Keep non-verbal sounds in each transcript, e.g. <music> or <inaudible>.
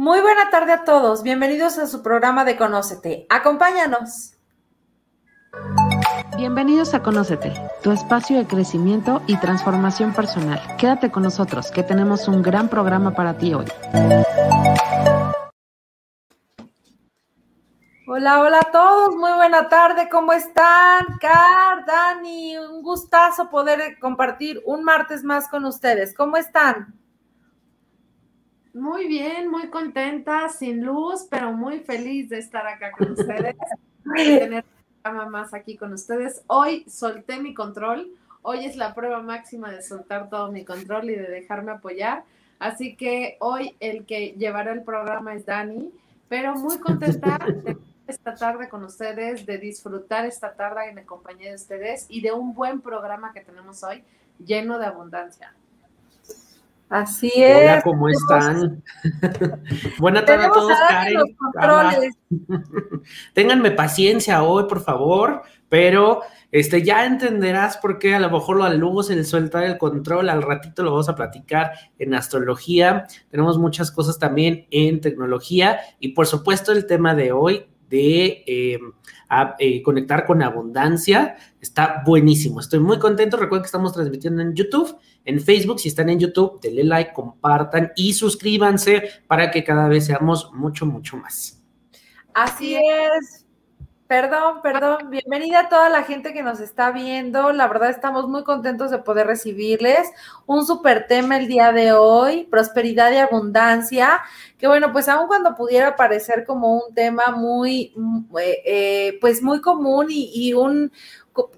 Muy buena tarde a todos. Bienvenidos a su programa de Conócete. Acompáñanos. Bienvenidos a Conócete, tu espacio de crecimiento y transformación personal. Quédate con nosotros, que tenemos un gran programa para ti hoy. Hola, hola a todos, muy buena tarde, ¿cómo están? Car, Dani, un gustazo poder compartir un martes más con ustedes. ¿Cómo están? Muy bien, muy contenta, sin luz, pero muy feliz de estar acá con ustedes, de <laughs> tener un programa más aquí con ustedes. Hoy solté mi control, hoy es la prueba máxima de soltar todo mi control y de dejarme apoyar. Así que hoy el que llevará el programa es Dani, pero muy contenta de esta tarde con ustedes, de disfrutar esta tarde en compañía de ustedes y de un buen programa que tenemos hoy lleno de abundancia. Así es. Hola, ¿cómo están? <laughs> Buenas tardes a todos, Karen. <laughs> Ténganme paciencia hoy, por favor, pero este, ya entenderás por qué a lo mejor la luz, el suelta el control, al ratito lo vamos a platicar en astrología. Tenemos muchas cosas también en tecnología y por supuesto el tema de hoy de eh, conectar con abundancia. Está buenísimo. Estoy muy contento. Recuerden que estamos transmitiendo en YouTube, en Facebook. Si están en YouTube, denle like, compartan y suscríbanse para que cada vez seamos mucho, mucho más. Así es. Perdón, perdón. Bienvenida a toda la gente que nos está viendo. La verdad estamos muy contentos de poder recibirles. Un súper tema el día de hoy, prosperidad y abundancia, que bueno, pues aun cuando pudiera parecer como un tema muy, eh, eh, pues muy común y, un,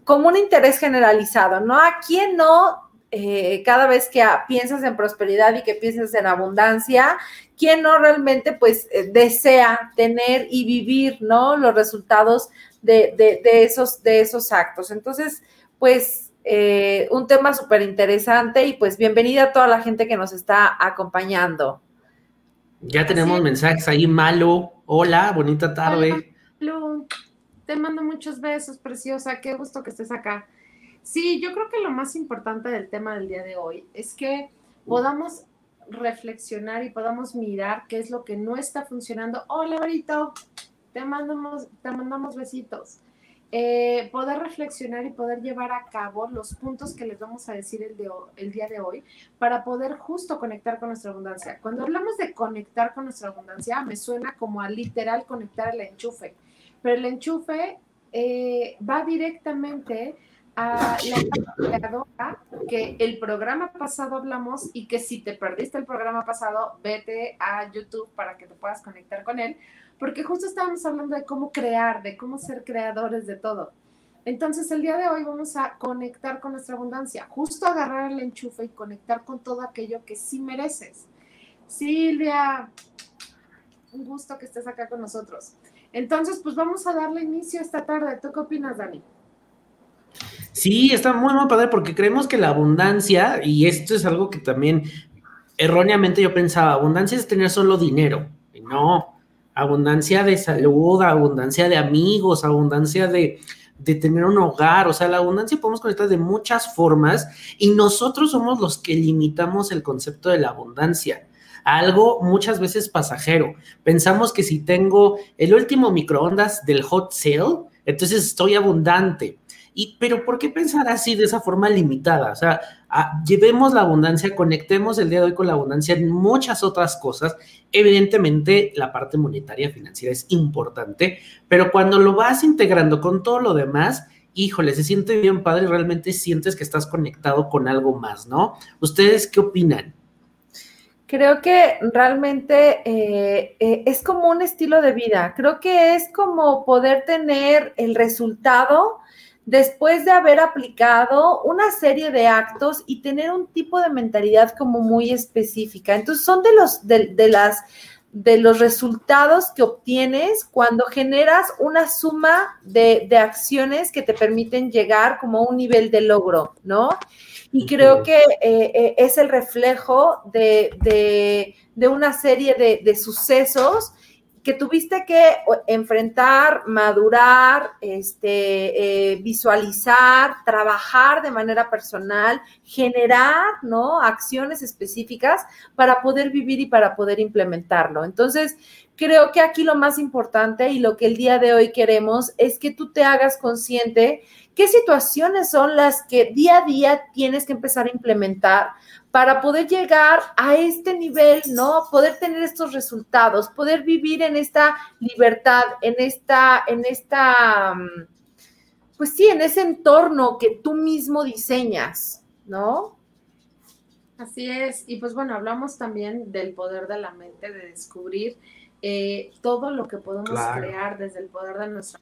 como un interés generalizado, ¿no? ¿A quién no eh, cada vez que piensas en prosperidad y que piensas en abundancia, quién no realmente pues eh, desea tener y vivir, ¿no? Los resultados de, esos, de esos actos. Entonces, pues eh, un tema súper interesante y pues bienvenida a toda la gente que nos está acompañando. Ya tenemos mensajes ahí, Malo. Hola, bonita tarde. Hola, Te mando muchos besos, preciosa. Qué gusto que estés acá. Sí, yo creo que lo más importante del tema del día de hoy es que podamos reflexionar y podamos mirar qué es lo que no está funcionando. Hola, Brito, te mandamos, te mandamos besitos. Eh, poder reflexionar y poder llevar a cabo los puntos que les vamos a decir el, de, el día de hoy para poder justo conectar con nuestra abundancia. Cuando hablamos de conectar con nuestra abundancia, me suena como a literal conectar el enchufe, pero el enchufe eh, va directamente a la creadora que el programa pasado hablamos y que si te perdiste el programa pasado, vete a YouTube para que te puedas conectar con él, porque justo estábamos hablando de cómo crear, de cómo ser creadores de todo. Entonces, el día de hoy vamos a conectar con nuestra abundancia, justo agarrar el enchufe y conectar con todo aquello que sí mereces. Silvia, un gusto que estés acá con nosotros. Entonces, pues vamos a darle inicio esta tarde. ¿Tú qué opinas, Dani? Sí, está muy, muy padre porque creemos que la abundancia, y esto es algo que también erróneamente yo pensaba, abundancia es tener solo dinero. Y no, abundancia de salud, abundancia de amigos, abundancia de, de tener un hogar, o sea, la abundancia podemos conectar de muchas formas y nosotros somos los que limitamos el concepto de la abundancia. Algo muchas veces pasajero. Pensamos que si tengo el último microondas del hot sale, entonces estoy abundante. Y, pero ¿por qué pensar así de esa forma limitada? O sea, llevemos la abundancia, conectemos el día de hoy con la abundancia en muchas otras cosas. Evidentemente, la parte monetaria financiera es importante, pero cuando lo vas integrando con todo lo demás, híjole, se siente bien padre y realmente sientes que estás conectado con algo más, ¿no? ¿Ustedes qué opinan? Creo que realmente eh, eh, es como un estilo de vida. Creo que es como poder tener el resultado después de haber aplicado una serie de actos y tener un tipo de mentalidad como muy específica. Entonces, son de los, de, las, de los resultados que obtienes cuando generas una suma de, acciones que te permiten llegar como a un nivel de logro, ¿no? Y creo que eh, eh, es el reflejo de, una serie de, de sucesos que tuviste que enfrentar, madurar, este, eh, visualizar, trabajar de manera personal, generar, ¿no? Acciones específicas para poder vivir y para poder implementarlo. Entonces, creo que aquí lo más importante y lo que el día de hoy queremos es que tú te hagas consciente qué situaciones son las que día a día tienes que empezar a implementar para poder llegar a este nivel, ¿no? Poder tener estos resultados, poder vivir en esta libertad, en esta, en esta, mm, pues sí, en ese entorno que tú mismo diseñas, ¿no? Así es. Y pues bueno, hablamos también del poder de la mente, de descubrir eh, todo lo que podemos crear desde el poder de nuestra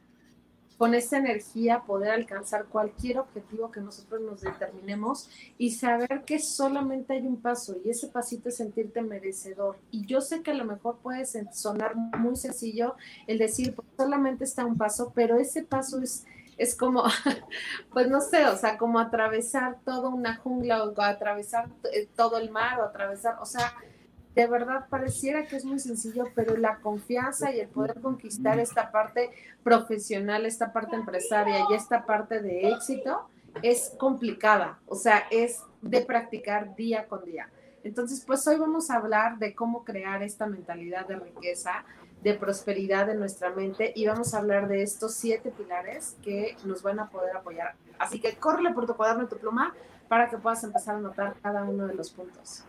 con esa energía poder alcanzar cualquier objetivo que nosotros nos determinemos y saber que solamente hay un paso y ese pasito es sentirte merecedor. Y yo sé que a lo mejor puede sonar muy sencillo el decir, pues solamente está un paso, pero ese paso es es como, <laughs> pues no sé, o sea, como atravesar toda una jungla o atravesar eh, todo el mar o atravesar, o sea, de verdad pareciera que es muy sencillo, pero la confianza y el poder conquistar esta parte profesional, esta parte empresaria y esta parte de éxito es complicada, o sea, es de practicar día con día. Entonces, pues hoy vamos a hablar de cómo crear esta mentalidad de riqueza, de prosperidad en nuestra mente y vamos a hablar de estos siete pilares que nos van a poder apoyar. Así que córrele por tu cuaderno y tu pluma para que puedas empezar a notar cada uno de los puntos.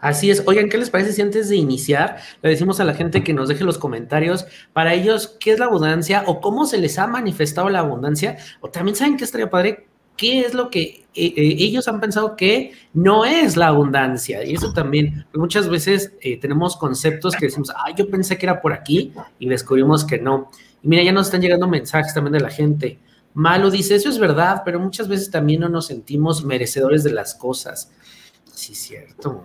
Así es. Oigan, ¿qué les parece si antes de iniciar le decimos a la gente que nos deje los comentarios para ellos qué es la abundancia o cómo se les ha manifestado la abundancia? O también saben qué estaría padre, qué es lo que eh, eh, ellos han pensado que no es la abundancia. Y eso también, muchas veces eh, tenemos conceptos que decimos, ah, yo pensé que era por aquí y descubrimos que no. Y mira, ya nos están llegando mensajes también de la gente. Malo dice, eso es verdad, pero muchas veces también no nos sentimos merecedores de las cosas. Sí, cierto.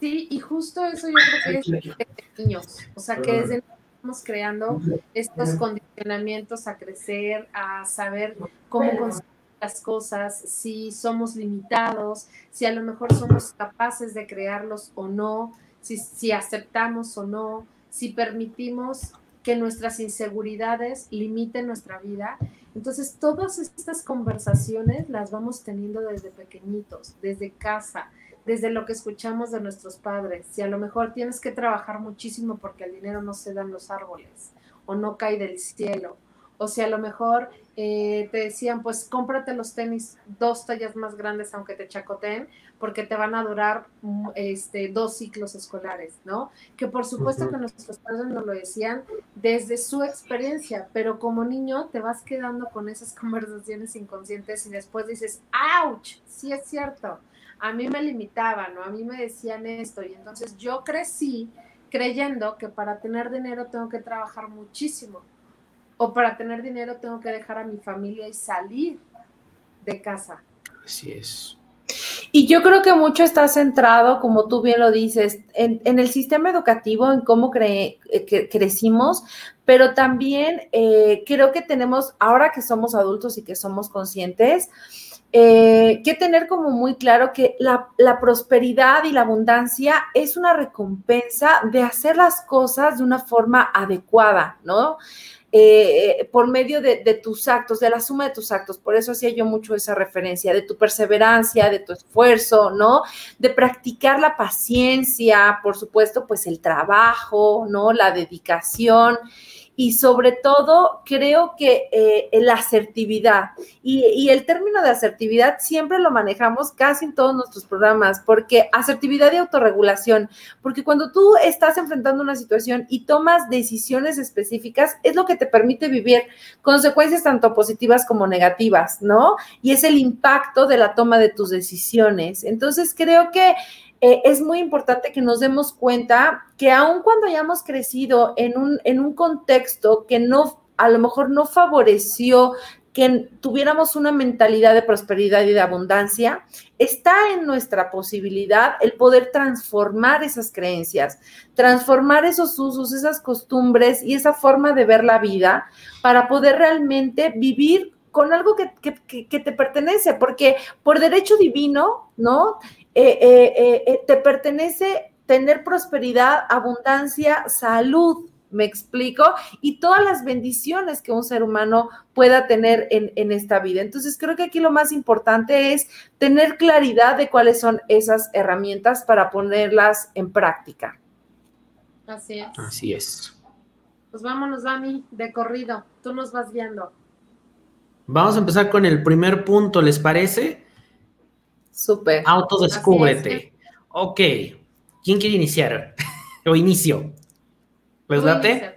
Sí, y justo eso yo creo que es desde niños, o sea, que desde estamos creando estos condicionamientos a crecer, a saber cómo conseguir las cosas, si somos limitados, si a lo mejor somos capaces de crearlos o no, si, si aceptamos o no, si permitimos que nuestras inseguridades limiten nuestra vida. Entonces, todas estas conversaciones las vamos teniendo desde pequeñitos, desde casa, desde lo que escuchamos de nuestros padres. Si a lo mejor tienes que trabajar muchísimo porque el dinero no se da en los árboles o no cae del cielo. O si a lo mejor eh, te decían, pues cómprate los tenis dos tallas más grandes aunque te chacoteen, porque te van a durar mm, este, dos ciclos escolares, ¿no? Que por supuesto que nuestros padres nos lo decían desde su experiencia, pero como niño te vas quedando con esas <laughs> conversaciones inconscientes y después dices, ¡ouch! Sí es cierto a mí me limitaban o a mí me decían esto y entonces yo crecí creyendo que para tener dinero tengo que trabajar muchísimo o para tener dinero tengo que dejar a mi familia y salir de casa. Así es. Y yo creo que mucho está centrado, como tú bien lo dices, en, el sistema educativo, en cómo cre, eh, crecimos, pero también eh, creo que tenemos, ahora que somos adultos y que somos conscientes, eh, que tener como muy claro que la, prosperidad y la abundancia es una recompensa de hacer las cosas de una forma adecuada, ¿no? Eh, por medio de, de, tus actos, de la suma de tus actos. Por eso hacía yo mucho esa referencia, de tu perseverancia, de tu esfuerzo, ¿no? De practicar la paciencia, por supuesto, pues el trabajo, ¿no? La dedicación y sobre todo creo que eh, la asertividad y, el término de asertividad siempre lo manejamos casi en todos nuestros programas porque asertividad y autorregulación, porque cuando tú estás enfrentando una situación y tomas decisiones específicas es lo que te permite vivir consecuencias tanto positivas como negativas, ¿no? Y es el impacto de la toma de tus decisiones. Entonces creo que eh, es muy importante que nos demos cuenta que aun cuando hayamos crecido en un, en un contexto que no, a lo mejor no favoreció que tuviéramos una mentalidad de prosperidad y de abundancia, está en nuestra posibilidad el poder transformar esas creencias, transformar esos usos, esas costumbres y esa forma de ver la vida para poder realmente vivir con algo que, que te pertenece, porque por derecho divino, ¿no? Eh, eh, eh, te pertenece tener prosperidad, abundancia, salud. ¿Me explico? Y todas las bendiciones que un ser humano pueda tener en, en, esta vida. Entonces, creo que aquí lo más importante es tener claridad de cuáles son esas herramientas para ponerlas en práctica. Así es. Así es. Pues vámonos, Dami, de corrido. Tú nos vas viendo. Vamos a empezar con el primer punto, ¿les parece? Súper. Autodescúbrete. Ok. ¿Quién quiere iniciar? o inicio. ¿Les date?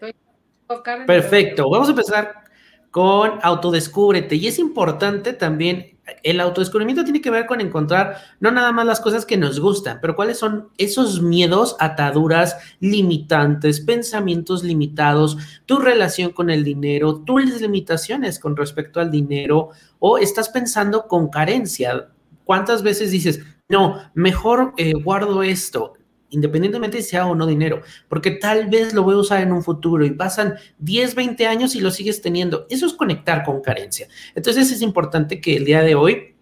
Perfecto. Vamos a empezar con autodescúbrete. Y es importante también el autodescubrimiento tiene que ver con encontrar no nada más las cosas que nos gustan, pero cuáles son esos miedos, ataduras, limitantes, pensamientos limitados, tu relación con el dinero, tus limitaciones con respecto al dinero o estás pensando con carencia. ¿Cuántas veces dices, no, mejor eh, guardo esto? independientemente si sea o no dinero, porque tal vez lo voy a usar en un futuro y pasan 10, 20 años y lo sigues teniendo. Eso es conectar con carencia. Entonces es importante que el día de hoy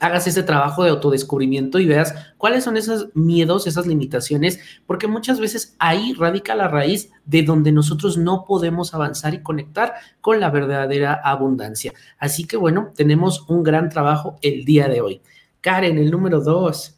hagas ese trabajo de autodescubrimiento y veas cuáles son esos miedos, esas limitaciones, porque muchas veces ahí radica la raíz de donde nosotros no podemos avanzar y conectar con la verdadera abundancia. Así que bueno, tenemos un gran trabajo el día de hoy. Karen, el número dos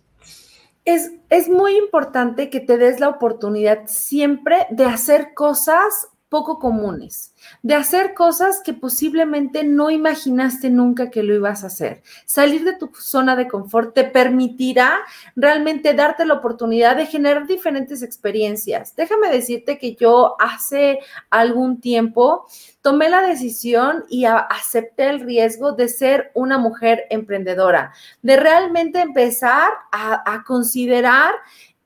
es, muy importante que te des la oportunidad siempre de hacer cosas poco comunes, de hacer cosas que posiblemente no imaginaste nunca que lo ibas a hacer. Salir de tu zona de confort te permitirá realmente darte la oportunidad de generar diferentes experiencias. Déjame decirte que yo hace algún tiempo tomé la decisión y acepté el riesgo de ser una mujer emprendedora, de realmente empezar a, considerar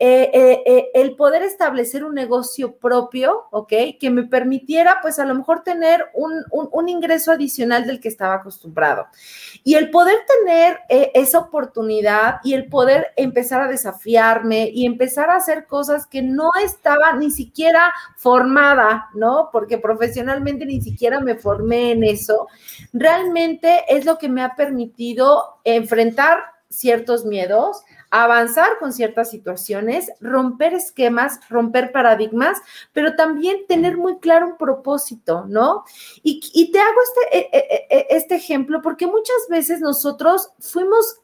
eh, eh, eh, el poder establecer un negocio propio, ¿ok? Que me permitiera, pues a lo mejor tener un, un, ingreso adicional del que estaba acostumbrado. Y el poder tener esa oportunidad y el poder empezar a desafiarme y empezar a hacer cosas que no estaba ni siquiera formada, ¿no? Porque profesionalmente ni siquiera me formé en eso, realmente es lo que me ha permitido enfrentar ciertos miedos, avanzar con ciertas situaciones, romper esquemas, romper paradigmas, pero también tener muy claro un propósito, ¿no? Y, te hago este, e, e, e, este ejemplo porque muchas veces nosotros fuimos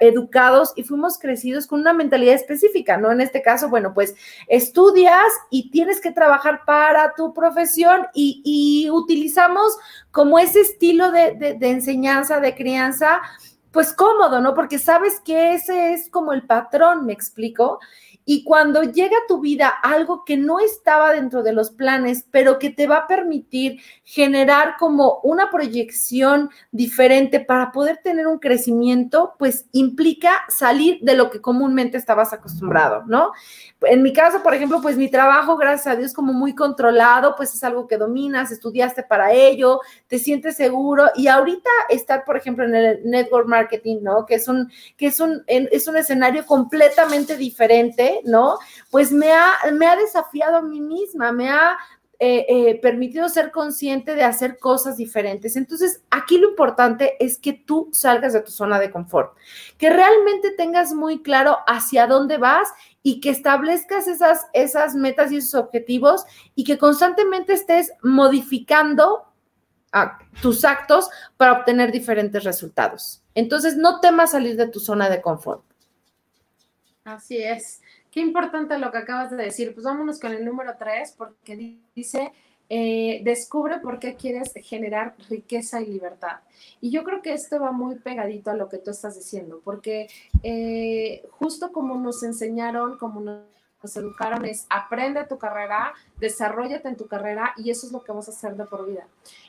educados y fuimos crecidos con una mentalidad específica, ¿no? En este caso, bueno, pues estudias y tienes que trabajar para tu profesión y, utilizamos como ese estilo de, de enseñanza, de crianza, pues cómodo, ¿no? Porque sabes que ese es como el patrón, me explico. Y cuando llega a tu vida algo que no estaba dentro de los planes, pero que te va a permitir generar como una proyección diferente para poder tener un crecimiento, pues implica salir de lo que comúnmente estabas acostumbrado, ¿no? En mi caso, por ejemplo, pues mi trabajo, gracias a Dios, como muy controlado, pues es algo que dominas, estudiaste para ello, te sientes seguro y ahorita estar, por ejemplo, en el network marketing, ¿no? Que es un, que es un, es un escenario completamente diferente ¿no? Pues me ha, me ha desafiado a mí misma, me ha eh, eh, permitido ser consciente de hacer cosas diferentes. Entonces, aquí lo importante es que tú salgas de tu zona de confort, que realmente tengas muy claro hacia dónde vas y que establezcas esas, esas metas y esos objetivos y que constantemente estés modificando ah, tus actos para obtener diferentes resultados. Entonces, no temas salir de tu zona de confort. Así es. Qué importante lo que acabas de decir. Pues vámonos con el número tres, porque dice, eh, descubre por qué quieres generar riqueza y libertad. Y yo creo que esto va muy pegadito a lo que tú estás diciendo, porque eh, justo como nos enseñaron, como nos educaron, es aprende tu carrera, desarrollate en tu carrera y eso es lo que vamos a hacer de por vida.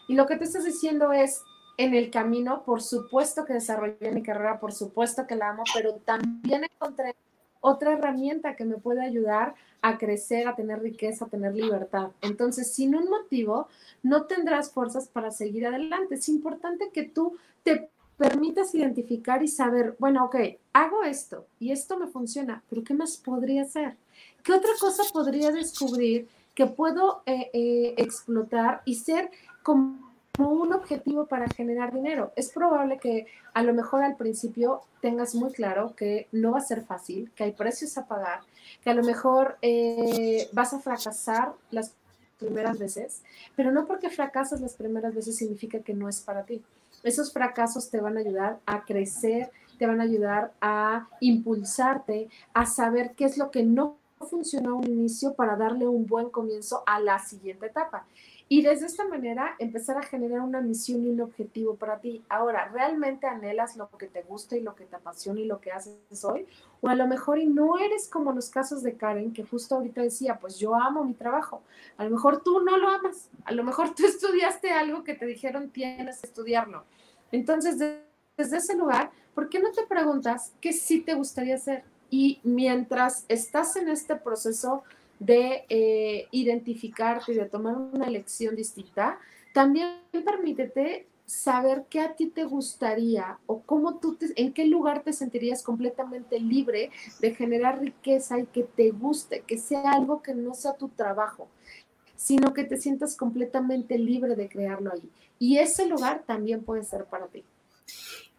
Y lo que te estás diciendo es, en el camino, por supuesto que desarrollé mi carrera, por supuesto que la amo, pero también encontré otra herramienta que me puede ayudar a crecer, a tener riqueza, a tener libertad. Entonces, sin un motivo, no tendrás fuerzas para seguir adelante. Es importante que tú te permitas identificar y saber, bueno, ok, hago esto y esto me funciona, pero ¿qué más podría hacer? ¿Qué otra cosa podría descubrir que puedo eh, eh, explotar y ser como un objetivo para generar dinero. Es probable que a lo mejor al principio tengas muy claro que no va a ser fácil, que hay precios a pagar, que a lo mejor eh, vas a fracasar las primeras veces, pero no porque fracasas las primeras veces significa que no es para ti. Esos fracasos te van a ayudar a crecer, te van a ayudar a impulsarte, a saber qué es lo que no funcionó a un inicio para darle un buen comienzo a la siguiente etapa. Y desde esta manera empezar a generar una misión y un objetivo para ti. Ahora, ¿realmente anhelas lo que te gusta y lo que te apasiona y lo que haces hoy? O a lo mejor y no eres como los casos de Karen, que justo ahorita decía, pues yo amo mi trabajo. A lo mejor tú no lo amas. A lo mejor tú <laughs> estudiaste algo que te dijeron tienes que estudiarlo. Entonces, desde ese lugar, ¿por qué no te preguntas qué sí te gustaría hacer? Y mientras estás en este proceso de eh, identificarte y de tomar una elección distinta, también permítete saber qué a ti te gustaría o cómo tú, te, en qué lugar te sentirías completamente libre de generar riqueza y que te guste, que sea algo que no sea tu trabajo, sino que te sientas completamente libre de crearlo ahí. Y ese lugar también puede ser para ti.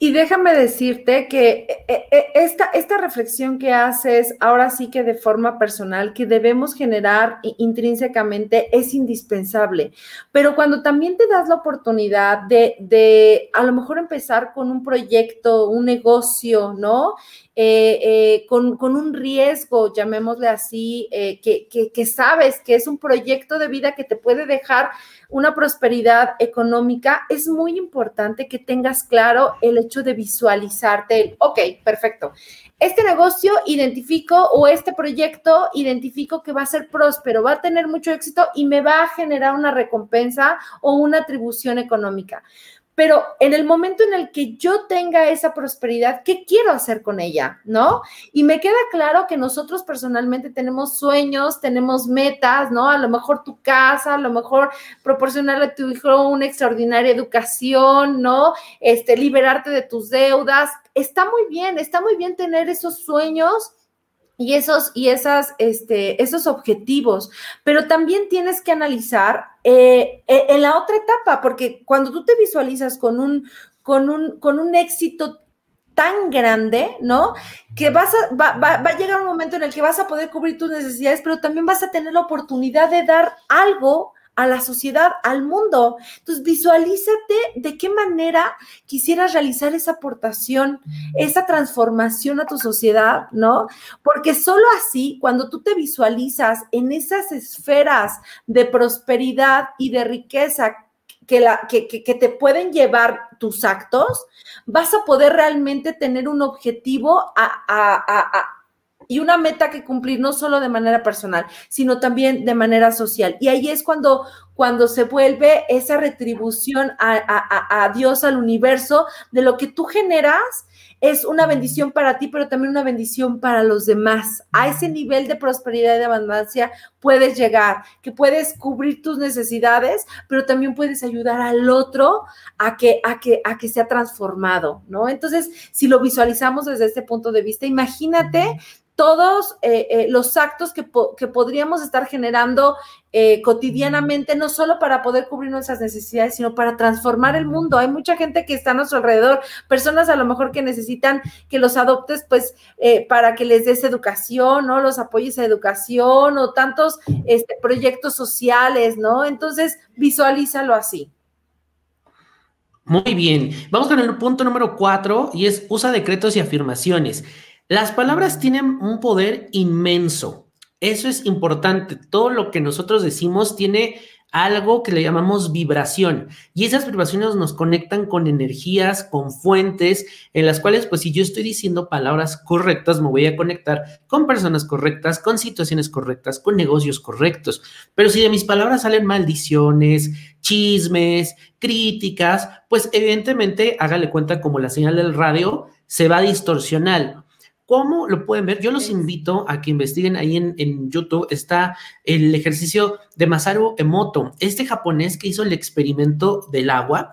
Y déjame decirte que eh, eh, esta, esta reflexión que haces ahora sí que de forma personal, que debemos generar intrínsecamente, es indispensable. Pero cuando también te das la oportunidad de, de a lo mejor empezar con un proyecto, un negocio, ¿no? Eh, con, con, un riesgo, llamémosle así, que, que, que sabes que es un proyecto de vida que te puede dejar una prosperidad económica, es muy importante que tengas claro el hecho de visualizarte, ok, perfecto. Este negocio identifico o este proyecto identifico que va a ser próspero, va a tener mucho éxito y me va a generar una recompensa o una atribución económica pero en el momento en el que yo tenga esa prosperidad, ¿qué quiero hacer con ella? ¿No? Y me queda claro que nosotros personalmente tenemos sueños, tenemos metas, ¿no? A lo mejor tu casa, a lo mejor proporcionarle a tu hijo una extraordinaria educación, ¿no? Este, liberarte de tus deudas. Está muy bien, está muy bien tener esos sueños y esos, y esas, este, esos objetivos, pero también tienes que analizar eh, eh, en la otra etapa, porque cuando tú te visualizas con un, con un, con un éxito tan grande, ¿no? Que vas a, va, va, a llegar un momento en el que vas a poder cubrir tus necesidades, pero también vas a tener la oportunidad de dar algo a la sociedad, al mundo. Entonces, visualízate de qué manera quisieras realizar esa aportación, esa transformación a tu sociedad, ¿no? Porque solo así, cuando tú te visualizas en esas esferas de prosperidad y de riqueza que, la, que, que, te pueden llevar tus actos, vas a poder realmente tener un objetivo a, a y una meta que cumplir no solo de manera personal, sino también de manera social. Y ahí es cuando, cuando se vuelve esa retribución a, a, Dios, al universo, de lo que tú generas es una bendición para ti, pero también una bendición para los demás. A ese nivel de prosperidad y de abundancia puedes llegar, que puedes cubrir tus necesidades, pero también puedes ayudar al otro a que, a que, a que sea transformado, ¿no? Entonces, si lo visualizamos desde este punto de vista, imagínate todos eh, eh, los actos que, que, podríamos estar generando eh, cotidianamente, no solo para poder cubrir nuestras necesidades, sino para transformar el mundo. Hay mucha gente que está a nuestro alrededor, personas a lo mejor que necesitan que los adoptes, pues, para que les des educación, ¿no? Los apoyes a educación o tantos este, proyectos sociales, ¿no? Entonces, visualízalo así. Muy bien, vamos con el punto número cuatro y es usa decretos y afirmaciones. Las palabras tienen un poder inmenso. Eso es importante. Todo lo que nosotros decimos tiene algo que le llamamos vibración y esas vibraciones nos conectan con energías, con fuentes en las cuales pues si yo estoy diciendo palabras correctas me voy a conectar con personas correctas, con situaciones correctas, con negocios correctos. Pero si de mis palabras salen maldiciones, chismes, críticas, pues evidentemente hágale cuenta como la señal del radio se va a distorsionar. ¿Cómo lo pueden ver? Yo los invito a que investiguen ahí en, YouTube. Está el ejercicio de Masaru Emoto, este japonés que hizo el experimento del agua.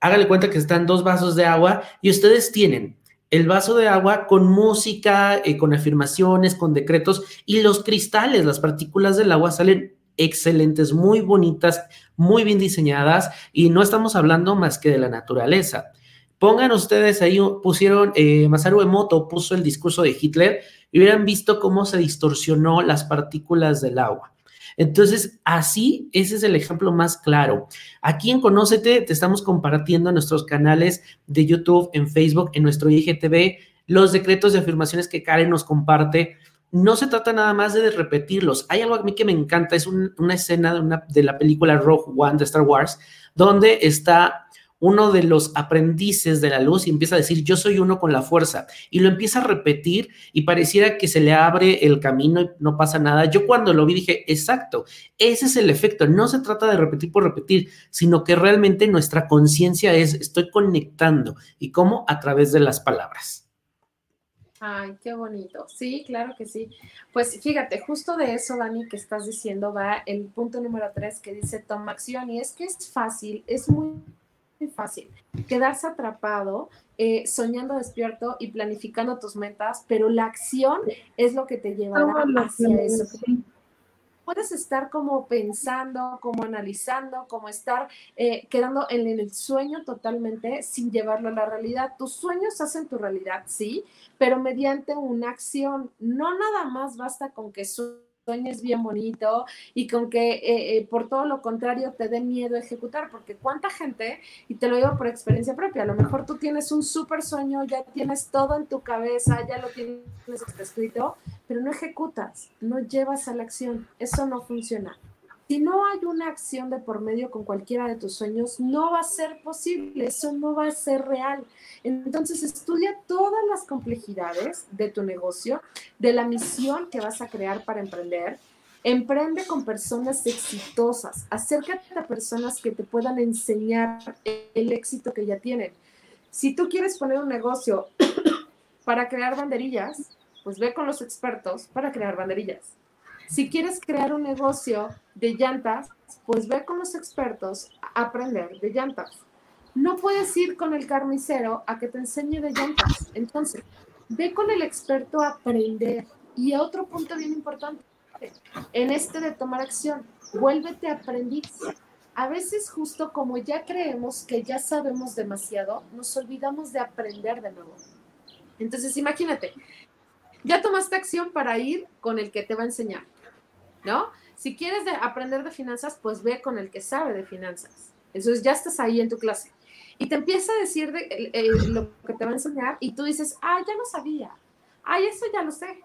Hágale cuenta que están dos vasos de agua y ustedes tienen el vaso de agua con música, eh, con afirmaciones, con decretos y los cristales, las partículas del agua salen excelentes, muy bonitas, muy bien diseñadas y no estamos hablando más que de la naturaleza. Pongan ustedes ahí, pusieron, eh, Masaru Emoto puso el discurso de Hitler y hubieran visto cómo se distorsionó las partículas del agua. Entonces, así, ese es el ejemplo más claro. Aquí en Conócete te estamos compartiendo en nuestros canales de YouTube, en Facebook, en nuestro IGTV, los decretos de afirmaciones que Karen nos comparte. No se trata nada más de repetirlos. Hay algo a mí que me encanta, es una escena de, de la película Rogue One de Star Wars, donde está uno de los aprendices de la luz y empieza a decir, yo soy uno con la fuerza, y lo empieza a repetir y pareciera que se le abre el camino y no pasa nada. Yo cuando lo vi dije, exacto, ese es el efecto, no se trata de repetir por repetir, sino que realmente nuestra conciencia es, estoy conectando, y cómo a través de las palabras. Ay, qué bonito. Sí, claro que sí. Pues fíjate, justo de eso, Dani, que estás diciendo, va el punto número tres que dice toma acción. Y es que es fácil, es muy fácil. Quedarse atrapado, eh, soñando despierto y planificando tus metas, pero la acción es lo que te llevará hacia eso. Puedes estar como pensando, como analizando, como estar eh, quedando en el sueño totalmente sin llevarlo a la realidad. Tus sueños hacen tu realidad, sí, pero mediante una acción. No nada más basta con que sueñes bien bonito y con que eh, eh, por todo lo contrario te dé miedo ejecutar, porque cuánta gente, y te lo digo por experiencia propia, a lo mejor tú tienes un súper sueño, ya tienes todo en tu cabeza, ya lo tienes escrito, pero no ejecutas, no llevas a la acción, eso no funciona. Si no hay una acción de por medio con cualquiera de tus sueños, no va a ser posible, eso no va a ser real. Entonces estudia todas las complejidades de tu negocio, de la misión que vas a crear para emprender. Emprende con personas exitosas, acércate a personas que te puedan enseñar el éxito que ya tienen. Si tú quieres poner un negocio <coughs> para crear banderillas, pues ve con los expertos para crear banderillas. Si quieres crear un negocio de llantas, pues ve con los expertos a aprender de llantas. No puedes ir con el carnicero a que te enseñe de llantas. Entonces, ve con el experto a aprender. Y otro punto bien importante, en este de tomar acción, vuélvete aprendiz. A veces justo como ya creemos que ya sabemos demasiado, nos olvidamos de aprender de nuevo. Entonces, imagínate, ya tomaste acción para ir con el que te va a enseñar, ¿no? Si quieres aprender de finanzas, pues ve con el que sabe de finanzas. Eso es, ya estás ahí en tu clase. Y te empieza a decir de, lo que te va a enseñar y tú dices, ah, ya lo sabía. Ay, eso ya lo sé.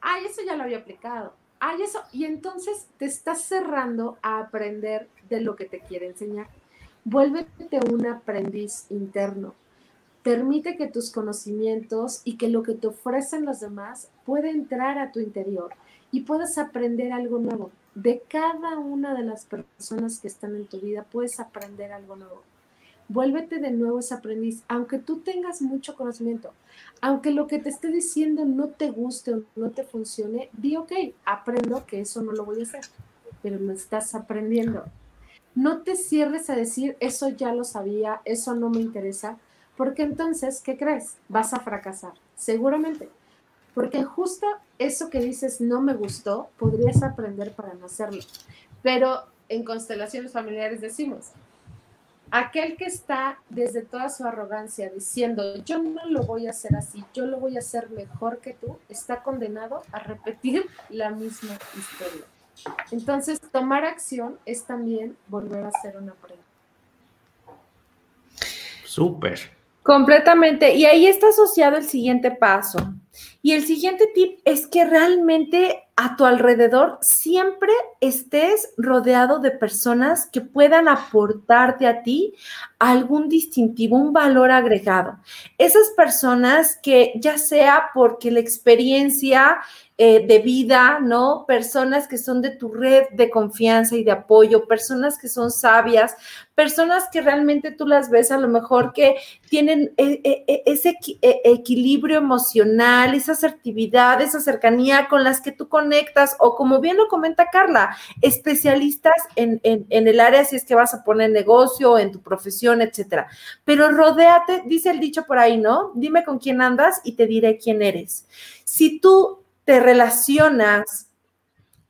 Ay, eso ya lo había aplicado. Ay, eso. Y entonces te estás cerrando a aprender de lo que te quiere enseñar. Vuélvete un aprendiz interno Permite que tus conocimientos y que lo que te ofrecen los demás pueda entrar a tu interior y puedas aprender algo nuevo. De cada una de las personas que están en tu vida puedes aprender algo nuevo. Vuélvete de nuevo ese aprendiz, aunque tú tengas mucho conocimiento, aunque lo que te esté diciendo no te guste o no te funcione, di ok, aprendo que eso no lo voy a hacer, pero lo estás aprendiendo. No te cierres a decir, eso ya lo sabía, eso no me interesa, porque entonces, ¿qué crees? Vas a fracasar, seguramente. Porque justo eso que dices no me gustó, podrías aprender para no hacerlo. Pero en constelaciones familiares decimos, aquel que está desde toda su arrogancia diciendo, yo no lo voy a hacer así, yo lo voy a hacer mejor que tú, está condenado a repetir la misma historia. Entonces, tomar acción es también volver a ser una prueba. Súper. Completamente. Y ahí está asociado el siguiente paso. Y el siguiente tip es que realmente a tu alrededor siempre estés rodeado de personas que puedan aportarte a ti algún distintivo, un valor agregado. Esas personas que ya sea porque la experiencia eh, de vida, ¿no? Personas que son de tu red de confianza y de apoyo, personas que son sabias, personas que realmente tú las ves a lo mejor que tienen eh, eh, ese equilibrio emocional, esa asertividad, esa cercanía con las que tú conectas o como bien lo comenta Carla, especialistas en, en el área si es que vas a poner negocio, en tu profesión, etcétera. Pero rodéate, dice el dicho por ahí, ¿no? Dime con quién andas y te diré quién eres. Si tú te relacionas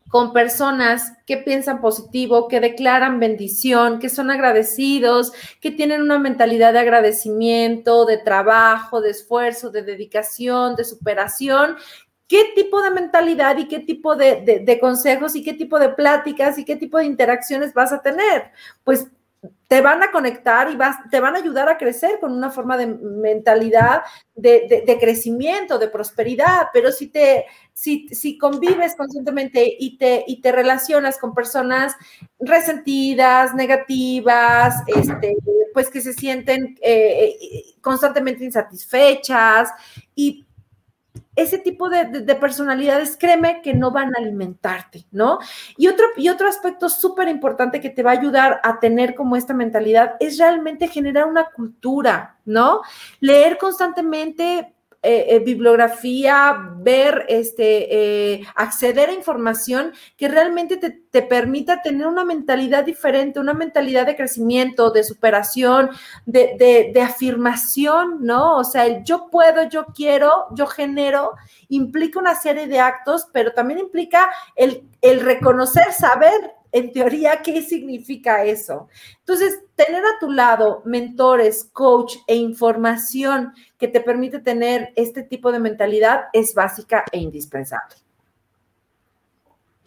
con personas que piensan positivo, que declaran bendición, que son agradecidos, que tienen una mentalidad de agradecimiento, de trabajo, de esfuerzo, de dedicación, de superación, qué tipo de mentalidad y qué tipo de, consejos y qué tipo de pláticas y qué tipo de interacciones vas a tener. Pues te van a conectar y vas, te van a ayudar a crecer con una forma de mentalidad de, crecimiento, de prosperidad, pero si te, si, si convives constantemente y te, y te relacionas con personas resentidas, negativas, este, pues que se sienten eh, eh, constantemente insatisfechas y ese tipo de, personalidades, créeme que no van a alimentarte, ¿no? Y otro, y otro aspecto súper importante que te va a ayudar a tener como esta mentalidad es realmente generar una cultura, ¿no? Leer constantemente eh, eh, bibliografía, ver, este, eh, acceder a información que realmente te, permita tener una mentalidad diferente, una mentalidad de crecimiento, de superación, de, afirmación, ¿no? O sea, el yo puedo, yo quiero, yo genero, implica una serie de actos, pero también implica el, el reconocer, saber en teoría, ¿qué significa eso? Entonces, tener a tu lado mentores, coach e información que te permite tener este tipo de mentalidad es básica e indispensable.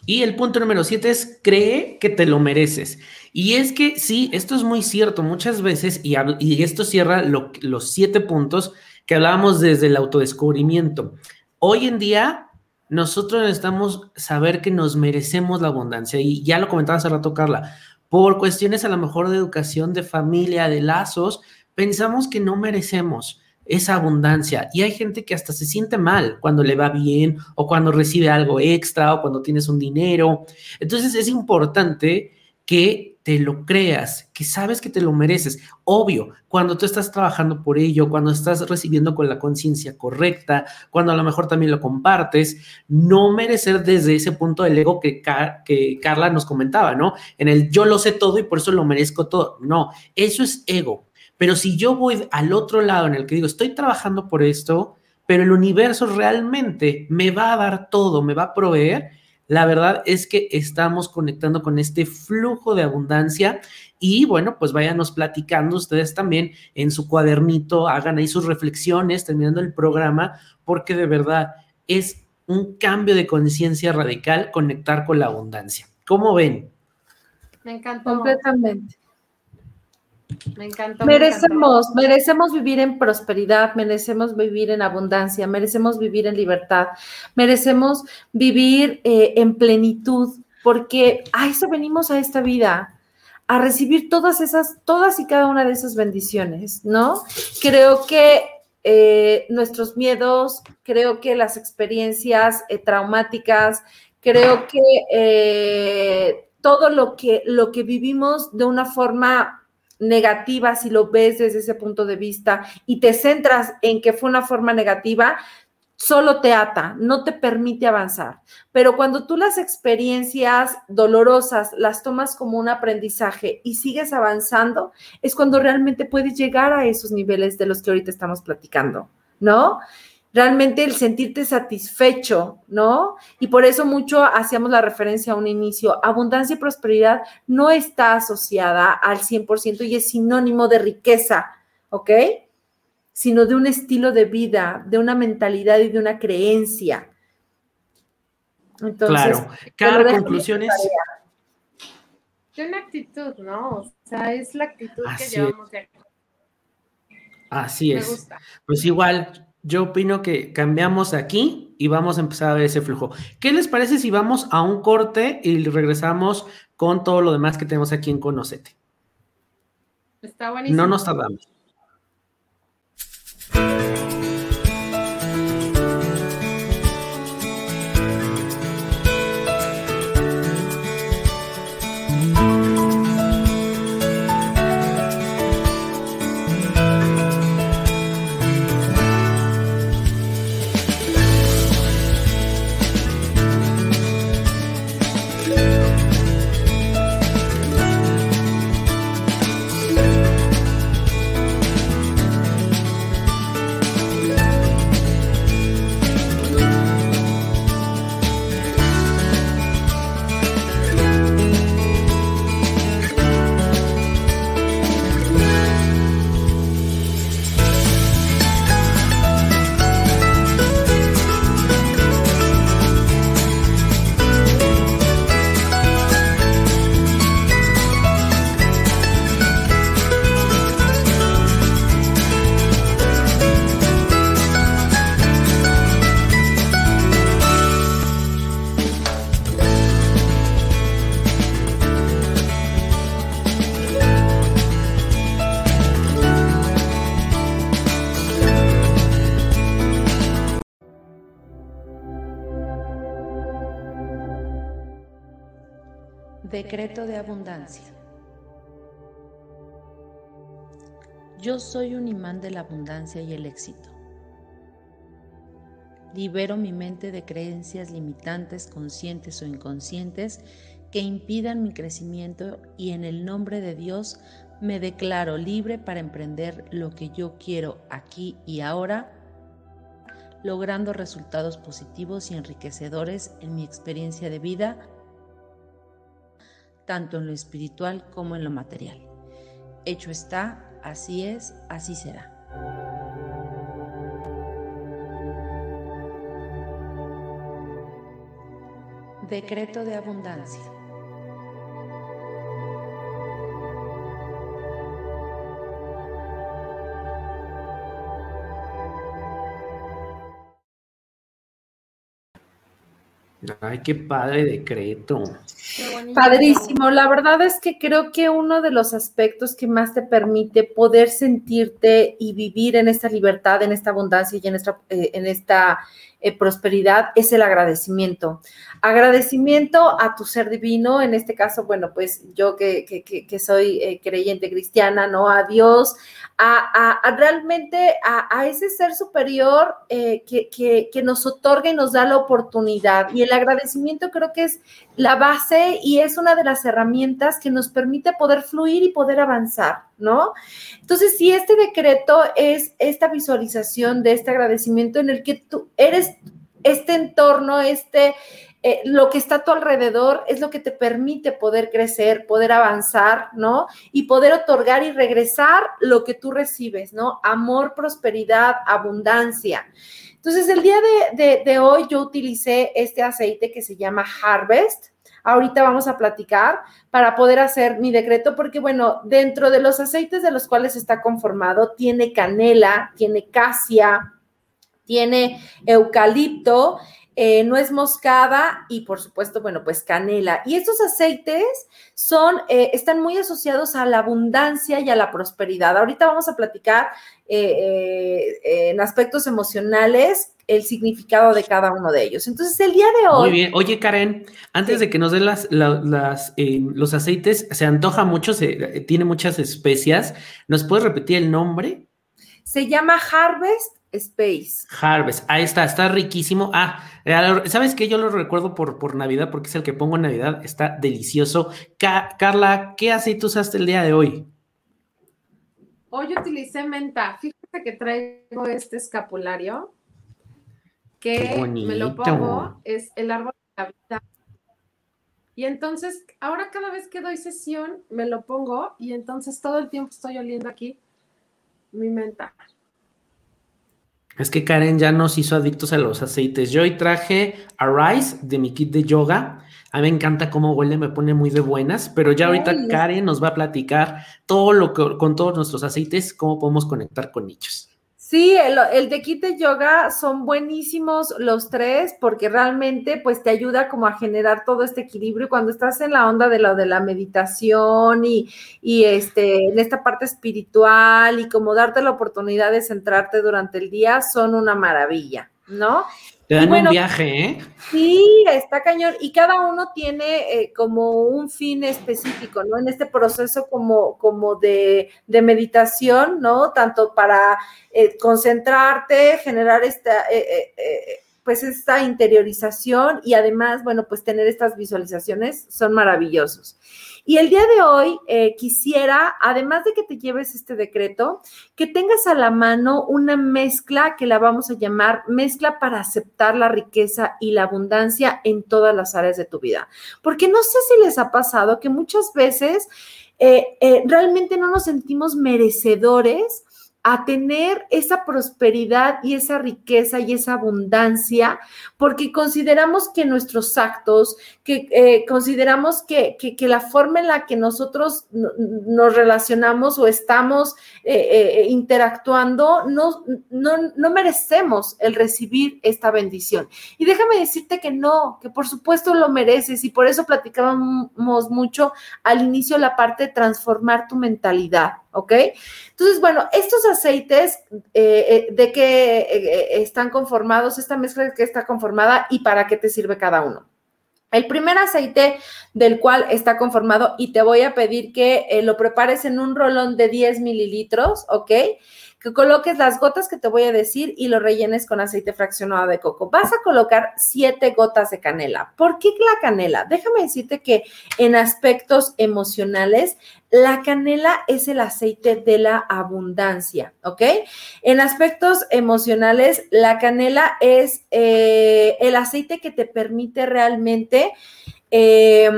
Y el punto número siete es cree que te lo mereces. Y es que sí, esto es muy cierto muchas veces, y, esto cierra los siete puntos que hablábamos desde el autodescubrimiento. Hoy en día nosotros necesitamos saber que nos merecemos la abundancia. Y ya lo comentaba hace rato Carla, por cuestiones a lo mejor de educación, de familia, de lazos, pensamos que no merecemos esa abundancia. Y hay gente que hasta se siente mal cuando le va bien o cuando recibe algo extra o cuando tienes un dinero. Entonces es importante que te lo creas, que sabes que te lo mereces. Obvio, cuando tú estás trabajando por ello, cuando estás recibiendo con la conciencia correcta, cuando a lo mejor también lo compartes, no merecer desde ese punto del ego que, Carla nos comentaba, ¿no? En el yo lo sé todo y por eso lo merezco todo. No, eso es ego. Pero si yo voy al otro lado en el que digo, estoy trabajando por esto, pero el universo realmente me va a dar todo, me va a proveer, la verdad es que estamos conectando con este flujo de abundancia y bueno, pues váyanos platicando ustedes también en su cuadernito, hagan ahí sus reflexiones terminando el programa, porque de verdad es un cambio de conciencia radical conectar con la abundancia. ¿Cómo ven? Me encantó. Completamente. Merecemos, merecemos vivir en prosperidad, merecemos vivir en abundancia, merecemos vivir en libertad, merecemos vivir eh, en plenitud, porque a eso venimos a esta vida, a recibir todas esas, todas y cada una de esas bendiciones, ¿no? Creo que eh, nuestros miedos, creo que las experiencias eh, traumáticas, creo que todo lo que, lo que vivimos de una forma negativa, si lo ves desde ese punto de vista y te centras en que fue una forma negativa, solo te ata, no te permite avanzar. Pero cuando tú las experiencias dolorosas las tomas como un aprendizaje y sigues avanzando, es cuando realmente puedes llegar a esos niveles de los que ahorita estamos platicando, ¿no? Realmente el sentirte satisfecho, ¿no? Y por eso mucho hacíamos la referencia a un inicio. Abundancia y prosperidad no está asociada al 100% y es sinónimo de riqueza, ¿ok? Sino de un estilo de vida, de una mentalidad y de una creencia. Entonces, claro. Cada conclusiones. De una actitud, ¿no? O sea, es la actitud que llevamos de aquí. Así es. Pues igual, yo opino que cambiamos aquí y vamos a empezar a ver ese flujo. ¿Qué les parece si vamos a un corte y regresamos con todo lo demás que tenemos aquí en Conocete? Está buenísimo. No nos tardamos. Decreto de abundancia. Yo soy un imán de la abundancia y el éxito. Libero mi mente de creencias limitantes, conscientes o inconscientes, que impidan mi crecimiento y en el nombre de Dios me declaro libre para emprender lo que yo quiero aquí y ahora, logrando resultados positivos y enriquecedores en mi experiencia de vida tanto en lo espiritual como en lo material. Hecho está, así es, así será. Decreto de abundancia. Ay, qué padre decreto. Padrísimo. La verdad es que creo que uno de los aspectos que más te permite poder sentirte y vivir en esta libertad, en esta abundancia y en esta, eh, en esta eh, prosperidad es el agradecimiento. Agradecimiento a tu ser divino, en este caso, bueno, pues yo que, que, soy eh, creyente cristiana, ¿no? A Dios, a, realmente a, ese ser superior eh, que, nos otorga y nos da la oportunidad. Y el agradecimiento creo que es la base y es una de las herramientas que nos permite poder fluir y poder avanzar, ¿no? Entonces, si este decreto es esta visualización de este agradecimiento en el que tú eres este entorno, este, eh, lo que está a tu alrededor es lo que te permite poder crecer, poder avanzar, ¿no? Y poder otorgar y regresar lo que tú recibes, ¿no? Amor, prosperidad, abundancia. Entonces, el día de, hoy yo utilicé este aceite que se llama Harvest. Ahorita vamos a platicar para poder hacer mi decreto, porque bueno, dentro de los aceites de los cuales está conformado, tiene canela, tiene casia, tiene eucalipto, eh, nuez moscada y por supuesto, bueno, pues canela. Y estos aceites son, eh, están muy asociados a la abundancia y a la prosperidad. Ahorita vamos a platicar eh, en aspectos emocionales el significado de cada uno de ellos. Entonces, el día de hoy... Muy bien. Oye, Karen, antes de que nos den las, los aceites, se antoja mucho, se, tiene muchas especias. ¿Nos puedes repetir el nombre? Se llama Harvest Space. Harvest, ahí está, está riquísimo. Ah, ¿sabes qué? Yo lo recuerdo por, por Navidad, porque es el que pongo en Navidad, está delicioso. Carla, ¿qué aceite usaste el día de hoy? Hoy utilicé menta. Fíjate que traigo este escapulario que me lo pongo, es el árbol de la vida. Y entonces, ahora cada vez que doy sesión, me lo pongo y entonces todo el tiempo estoy oliendo aquí mi menta. Es que Karen ya nos hizo adictos a los aceites. Yo hoy traje Arise de mi kit de yoga. A mí me encanta cómo huele, me pone muy de buenas, pero ya ahorita Karen nos va a platicar todo lo que con todos nuestros aceites, cómo podemos conectar con nichos. Sí, el, kit de yoga son buenísimos los tres porque realmente pues te ayuda como a generar todo este equilibrio. Cuando estás en la onda de lo de la meditación y, y este, en esta parte espiritual y como darte la oportunidad de centrarte durante el día son una maravilla, ¿no? Te dan un viaje, ¿eh? Sí, está cañón. Y cada uno tiene eh, como un fin específico, ¿no? En este proceso como, como de, de meditación, ¿no? Tanto para eh, concentrarte, generar esta, eh, pues esta interiorización y además, bueno, pues tener estas visualizaciones son maravillosos. Y el día de hoy eh, quisiera, además de que te lleves este decreto, que tengas a la mano una mezcla que la vamos a llamar mezcla para aceptar la riqueza y la abundancia en todas las áreas de tu vida. Porque no sé si les ha pasado que muchas veces eh, eh, realmente no nos sentimos merecedores a tener esa prosperidad y esa riqueza y esa abundancia, porque consideramos que nuestros actos, que eh, consideramos que, la forma en la que nosotros nos relacionamos o estamos eh, eh, interactuando, no, no, merecemos el recibir esta bendición. Y déjame decirte que no, que por supuesto lo mereces y por eso platicábamos mucho al inicio la parte de transformar tu mentalidad. ¿Ok? Entonces, bueno, estos aceites, eh, eh, ¿de qué eh, están conformados? Esta mezcla qué está conformada y para qué te sirve cada uno. El primer aceite del cual está conformado y te voy a pedir que lo prepares en un rolón de 10 mililitros, ¿ok? Que coloques las gotas que te voy a decir y lo rellenes con aceite fraccionado de coco. Vas a colocar siete gotas de canela. ¿Por qué la canela? Déjame decirte que en aspectos emocionales, la canela es el aceite de la abundancia, ¿ok? En aspectos emocionales, la canela es eh, el aceite que te permite realmente eh,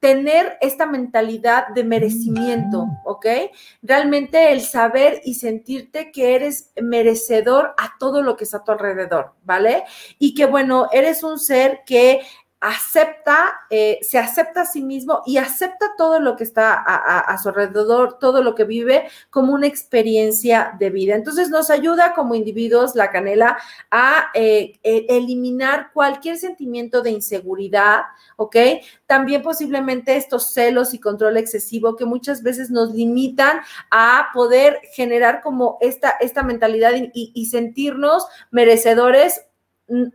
tener esta mentalidad de merecimiento, ¿ok? Realmente el saber y sentirte que eres merecedor a todo lo que está a tu alrededor, ¿vale? Y que, bueno, eres un ser que acepta, eh, se acepta a sí mismo y acepta todo lo que está a, su alrededor, todo lo que vive como una experiencia de vida. Entonces nos ayuda como individuos la canela a eh, e, eliminar cualquier sentimiento de inseguridad, ¿ok? También posiblemente estos celos y control excesivo que muchas veces nos limitan a poder generar como esta, esta mentalidad y, y sentirnos merecedores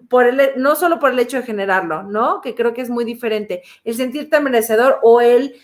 por el, no solo por el hecho de generarlo, ¿no? Que creo que es muy diferente. El sentirte merecedor o el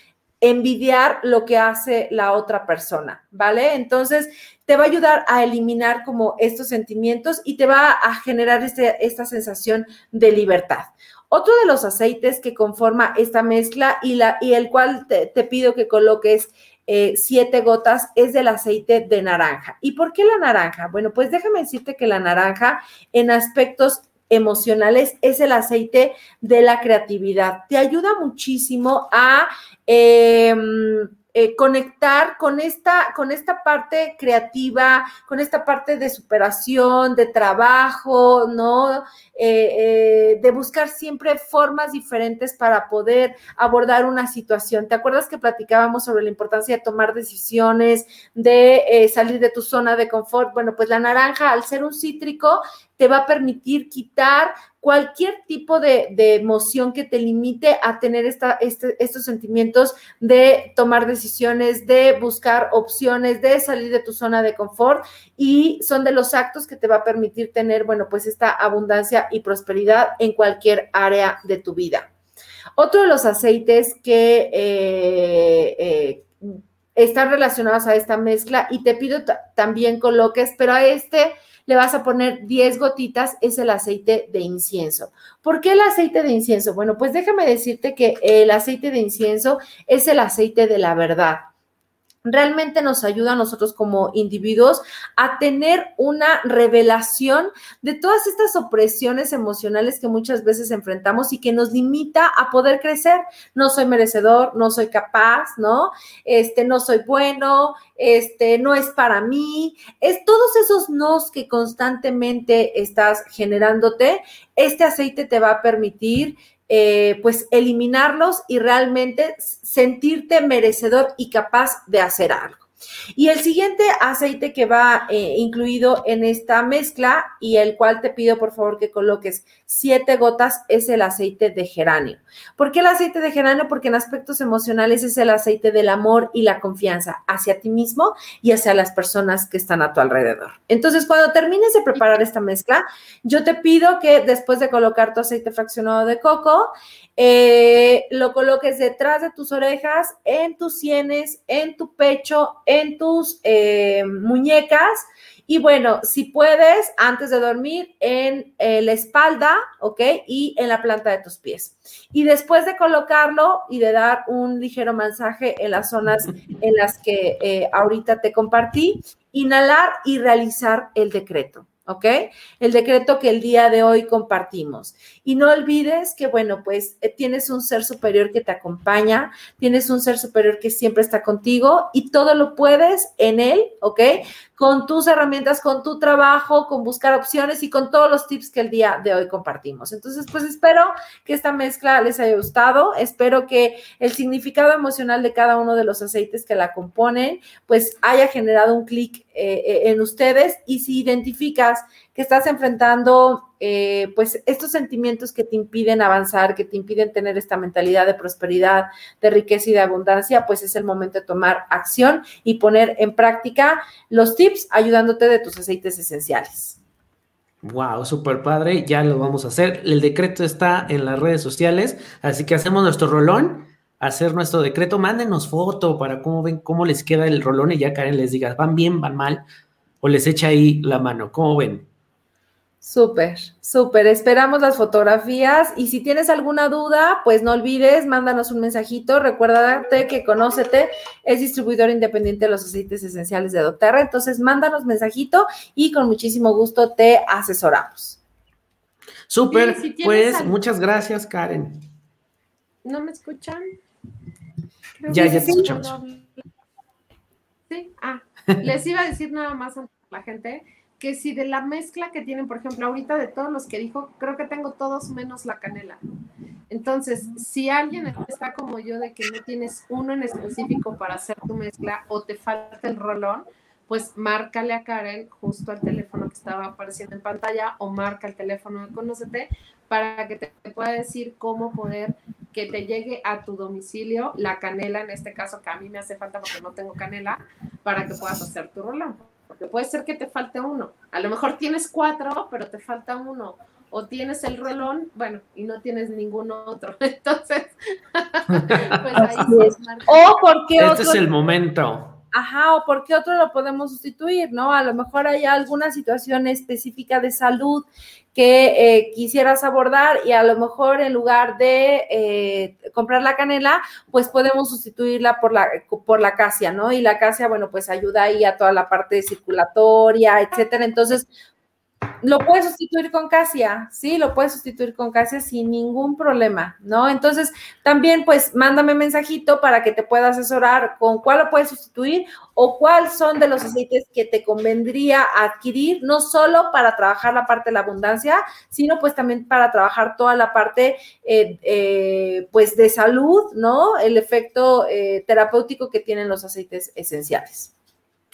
envidiar lo que hace la otra persona, ¿vale? Entonces, te va a ayudar a eliminar como estos sentimientos y te va a generar este, esta sensación de libertad. Otro de los aceites que conforma esta mezcla y, la, y el cual te, te pido que coloques eh, siete gotas es del aceite de naranja. ¿Y por qué la naranja? Bueno, pues déjame decirte que la naranja en aspectos emocionales es el aceite de la creatividad. Te ayuda muchísimo a... Em, eh, conectar con esta, con esta parte creativa, con esta parte de superación, de trabajo, ¿no? Eh, eh, de buscar siempre formas diferentes para poder abordar una situación. ¿Te acuerdas que platicábamos sobre la importancia de tomar decisiones, de salir de tu zona de confort? Bueno, pues la naranja, al ser un cítrico, te va a permitir quitar cualquier tipo de, emoción que te limite a tener este, estos sentimientos de tomar decisiones, de buscar opciones, de salir de tu zona de confort y son de los actos que te va a permitir tener, bueno, pues esta abundancia y prosperidad en cualquier área de tu vida. Otro de los aceites que eh, eh, están relacionados a esta mezcla y te pido también coloques, pero a este le vas a poner 10 gotitas, es el aceite de incienso. ¿Por qué el aceite de incienso? Bueno, pues déjame decirte que el aceite de incienso es el aceite de la verdad realmente nos ayuda a nosotros como individuos a tener una revelación de todas estas opresiones emocionales que muchas veces enfrentamos y que nos limita a poder crecer. No soy merecedor, no soy capaz, ¿no? Este, no soy bueno, este, no es para mí. Es todos esos nos que constantemente estás generándote, este aceite te va a permitir eh, pues eliminarlos y realmente sentirte merecedor y capaz de hacer algo. Y el siguiente aceite que va eh, incluido en esta mezcla y el cual te pido por favor que coloques siete gotas es el aceite de geranio. ¿Por qué el aceite de geranio? Porque en aspectos emocionales es el aceite del amor y la confianza hacia ti mismo y hacia las personas que están a tu alrededor. Entonces, cuando termines de preparar esta mezcla, yo te pido que después de colocar tu aceite fraccionado de coco, eh, lo coloques detrás de tus orejas, en tus sienes, en tu pecho, en tus eh, muñecas. Y bueno, si puedes, antes de dormir, en eh, la espalda, ¿ok? Y en la planta de tus pies. Y después de colocarlo y de dar un ligero masaje en las zonas en las que ahorita te compartí, inhalar y realizar el decreto. ¿Ok? El decreto que el día de hoy compartimos. Y no olvides que, bueno, pues eh, tienes un ser superior que te acompaña, tienes un ser superior que siempre está contigo y todo lo puedes en él, ¿ok? Con tus herramientas, con tu trabajo, con buscar opciones y con todos los tips que el día de hoy compartimos. Entonces, pues espero que esta mezcla les haya gustado, espero que el significado emocional de cada uno de los aceites que la componen, pues haya generado un clic eh, eh, en ustedes y si identificas estás enfrentando eh, pues estos sentimientos que te impiden avanzar, que te impiden tener esta mentalidad de prosperidad, de riqueza y de abundancia, pues es el momento de tomar acción y poner en práctica los tips ayudándote de tus aceites esenciales. Wow, super padre, ya lo vamos a hacer. El decreto está en las redes sociales, así que hacemos nuestro rolón, hacer nuestro decreto. Mándenos foto para cómo ven, cómo les queda el rolón y ya Karen les diga, van bien, van mal, o les echa ahí la mano. ¿Cómo ven? Súper, súper. Esperamos las fotografías y si tienes alguna duda, pues no olvides, mándanos un mensajito. Recuérdate que Conócete es distribuidor independiente de los aceites esenciales de doTERRA. Entonces, mándanos mensajito y con muchísimo gusto te asesoramos. Súper, pues muchas gracias, Karen. ¿No me escuchan? ya, ya te escuchamos. Sí, ah, les iba a decir nada más a la gente que si de la mezcla que tienen, por ejemplo, ahorita de todos los que dijo, creo que tengo todos menos la canela. Entonces, si alguien está como yo de que no tienes uno en específico para hacer tu mezcla o te falta el rolón, pues márcale a Karen justo al teléfono que estaba apareciendo en pantalla o marca el teléfono de Conocete para que te, pueda decir cómo poder que te llegue a tu domicilio la canela, en este caso que a mí me hace falta porque no tengo canela, para que puedas hacer tu rolón porque puede ser que te falte uno. A lo mejor tienes cuatro, pero te falta uno. O tienes el rolón, bueno, y no tienes ningún otro. <laughs> Entonces, <laughs> pues ahí es. O porque este es el momento. Ajá, o porque otro lo podemos sustituir, ¿no? A lo mejor hay alguna situación específica de salud que eh, quisieras abordar y a lo mejor en lugar de eh, comprar la canela, pues podemos sustituirla por la, por la casia, ¿no? Y la casia, bueno, pues ayuda ahí a toda la parte circulatoria, etcétera. Entonces, lo puedes sustituir con Casia, sí, lo puedes sustituir con Casia sin ningún problema, ¿no? Entonces, también pues mándame mensajito para que te pueda asesorar con cuál lo puedes sustituir o cuáles son de los aceites que te convendría adquirir, no solo para trabajar la parte de la abundancia, sino pues también para trabajar toda la parte eh, eh, pues de salud, ¿no? El efecto eh, terapéutico que tienen los aceites esenciales.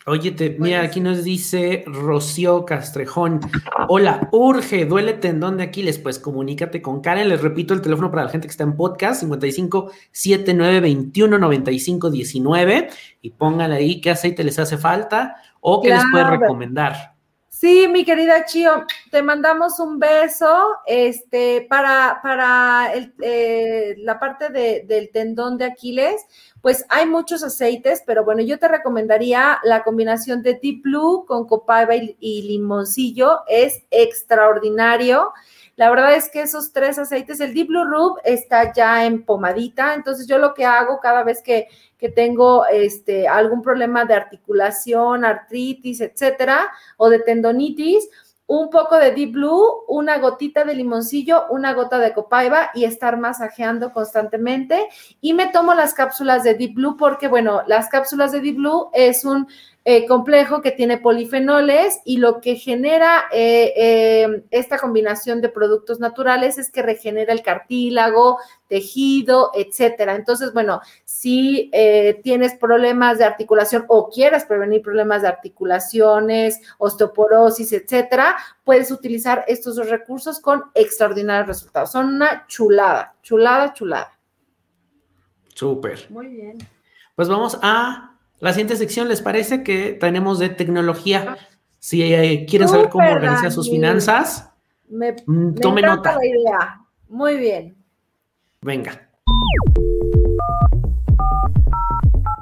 Oye, mira, aquí nos dice Rocío Castrejón. Hola, urge, duele tendón de Aquiles. Pues comunícate con Karen. Les repito el teléfono para la gente que está en podcast: 55 79 21 95 19. Y pónganle ahí qué aceite les hace falta o qué les puede recomendar. Sí, mi querida Chio, te mandamos un beso. Este, para, para eh, la parte del tendón de Aquiles, pues hay muchos aceites, pero bueno, yo te recomendaría la combinación de Deep Blue con copaiba y, limoncillo, es extraordinario. La verdad es que esos tres aceites, el Deep Blue Rub está ya en pomadita, entonces yo lo que hago cada vez que, que tengo este, algún problema de articulación, artritis, etcétera, o de tendonitis, un poco de Deep Blue, una gotita de limoncillo, una gota de copaiba y estar masajeando constantemente. Y me tomo las cápsulas de Deep Blue porque, bueno, las cápsulas de Deep Blue es un eh, complejo que tiene polifenoles y lo que genera eh, eh, esta combinación de productos naturales es que regenera el cartílago, tejido, etcétera. Entonces, bueno, si tienes problemas de articulación o quieres prevenir problemas de articulaciones, osteoporosis, etcétera, puedes utilizar estos dos recursos con extraordinarios resultados. Son una chulada, chulada, chulada. Súper. Muy bien. Pues vamos a la siguiente sección, ¿les parece que tenemos de tecnología? Si eh, quieren saber cómo organizar sus finanzas, me, mm, tome nota. La idea. Muy bien. Venga.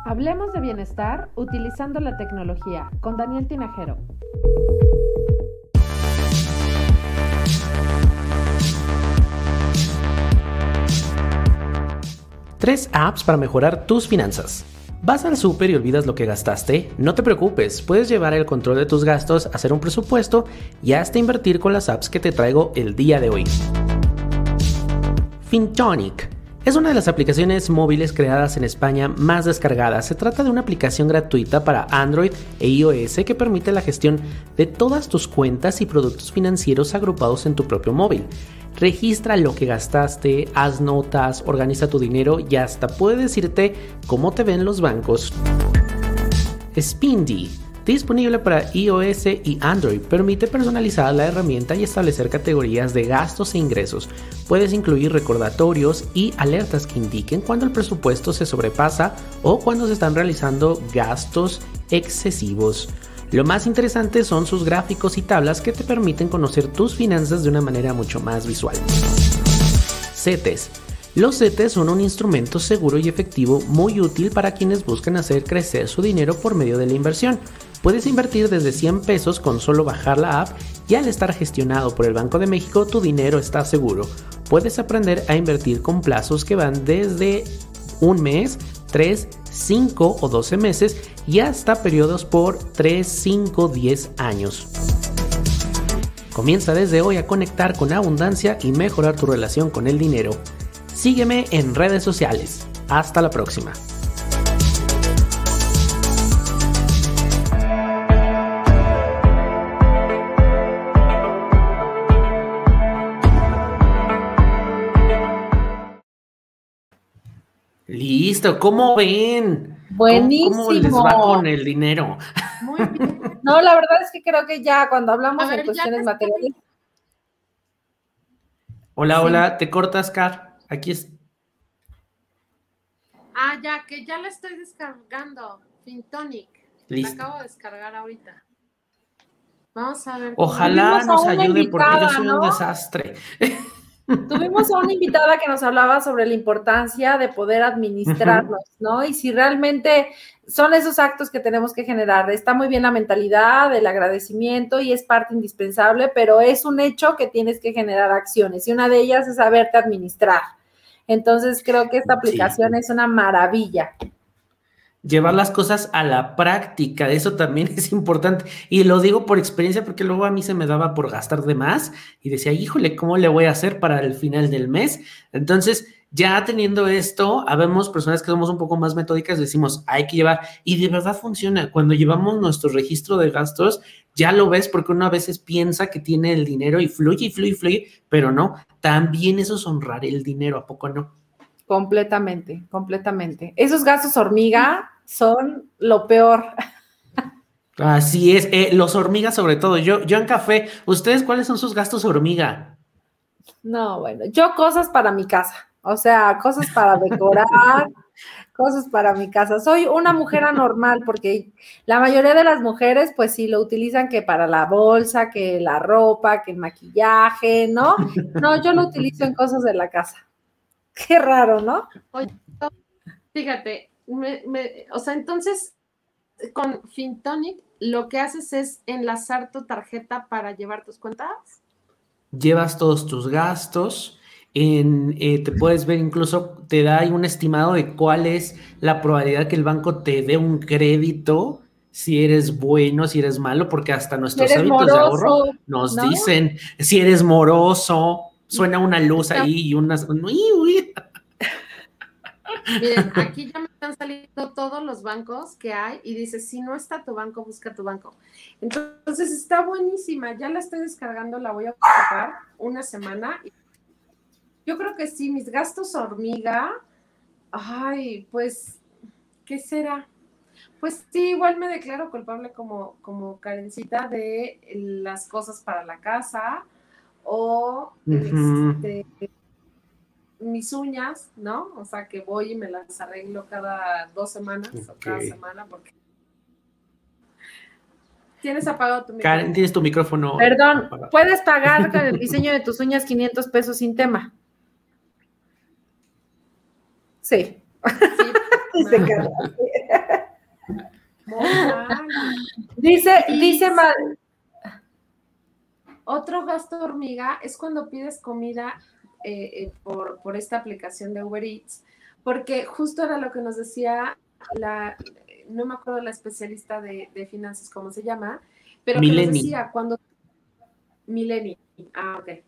Hablemos de bienestar utilizando la tecnología con Daniel Tinajero. Tres apps para mejorar tus finanzas. ¿Vas al súper y olvidas lo que gastaste? No te preocupes, puedes llevar el control de tus gastos, hacer un presupuesto y hasta invertir con las apps que te traigo el día de hoy. Fintonic es una de las aplicaciones móviles creadas en España más descargadas. Se trata de una aplicación gratuita para Android e iOS que permite la gestión de todas tus cuentas y productos financieros agrupados en tu propio móvil. Registra lo que gastaste, haz notas, organiza tu dinero y hasta puede decirte cómo te ven los bancos. Spindy disponible para iOS y Android. Permite personalizar la herramienta y establecer categorías de gastos e ingresos. Puedes incluir recordatorios y alertas que indiquen cuando el presupuesto se sobrepasa o cuando se están realizando gastos excesivos. Lo más interesante son sus gráficos y tablas que te permiten conocer tus finanzas de una manera mucho más visual. CETES. Los CETES son un instrumento seguro y efectivo muy útil para quienes buscan hacer crecer su dinero por medio de la inversión. Puedes invertir desde 100 pesos con solo bajar la app y al estar gestionado por el Banco de México tu dinero está seguro. Puedes aprender a invertir con plazos que van desde un mes, 3, 5 o 12 meses y hasta periodos por 3, 5, 10 años. Comienza desde hoy a conectar con abundancia y mejorar tu relación con el dinero. Sígueme en redes sociales. Hasta la próxima. Listo, ¿cómo ven? Buenísimo. ¿Cómo, les va con el dinero? Muy bien. No, la verdad es que creo que ya cuando hablamos de cuestiones materiales. Hola, hola, te cortas, Car. Aquí es. Ah, ya, que ya la estoy descargando. Fintonic. Listo. La acabo de descargar ahorita. Vamos a ver. Ojalá nos ayude porque yo soy un desastre. <laughs> Tuvimos a una invitada que nos hablaba sobre la importancia de poder administrarnos, ¿no? Y si realmente son esos actos que tenemos que generar. Está muy bien la mentalidad, el agradecimiento y es parte indispensable, pero es un hecho que tienes que generar acciones y una de ellas es saberte administrar. Entonces creo que esta aplicación es una maravilla llevar las cosas a la práctica, eso también <laughs> es importante. Y lo digo por experiencia porque luego a mí se me daba por gastar de más y decía, híjole, ¿cómo le voy a hacer para el final del mes? Entonces, ya teniendo esto, habemos personas que somos un poco más metódicas, decimos, hay que llevar, y de verdad funciona. Cuando llevamos nuestro registro de gastos, ya lo ves porque uno a veces piensa que tiene el dinero y fluye y fluye y fluye, pero no, también eso es honrar el dinero, ¿a poco no? Completamente, completamente. Esos gastos hormiga son lo peor. Así es, eh, los hormigas sobre todo. Yo, yo en café, ¿ustedes cuáles son sus gastos hormiga? No, bueno, yo cosas para mi casa, o sea, cosas para decorar, <laughs> cosas para mi casa. Soy una mujer anormal porque la mayoría de las mujeres pues sí lo utilizan que para la bolsa, que la ropa, que el maquillaje, ¿no? No, yo lo utilizo en cosas de la casa. Qué raro, ¿no? Oye, fíjate, o sea, entonces con Fintonic lo que haces es enlazar tu tarjeta para llevar tus cuentas. Llevas todos tus gastos. En, eh, te puedes ver incluso, te da un estimado de cuál es la probabilidad que el banco te dé un crédito, si eres bueno, si eres malo, porque hasta nuestros hábitos de ahorro nos dicen, si eres moroso, suena una luz ahí y unas... Miren, aquí ya me están saliendo todos los bancos que hay y dice, si no está tu banco, busca tu banco. Entonces está buenísima, ya la estoy descargando, la voy a ocupar una semana. Yo creo que sí, mis gastos hormiga, ay, pues, ¿qué será? Pues sí, igual me declaro culpable como, como Karencita de las cosas para la casa o este, mis uñas, ¿no? O sea, que voy y me las arreglo cada dos semanas o cada semana porque... Tienes apagado tu micrófono. Karen, tienes tu micrófono. Perdón, puedes pagar con el diseño de tus uñas 500 pesos sin tema. Sí. sí <laughs> dice, dice mal. Otro gasto hormiga es cuando pides comida eh, eh, por, esta aplicación de Uber Eats, porque justo era lo que nos decía la, no me acuerdo la especialista de, finanzas, cómo se llama, pero que nos decía cuando, Mileni, ah, ok.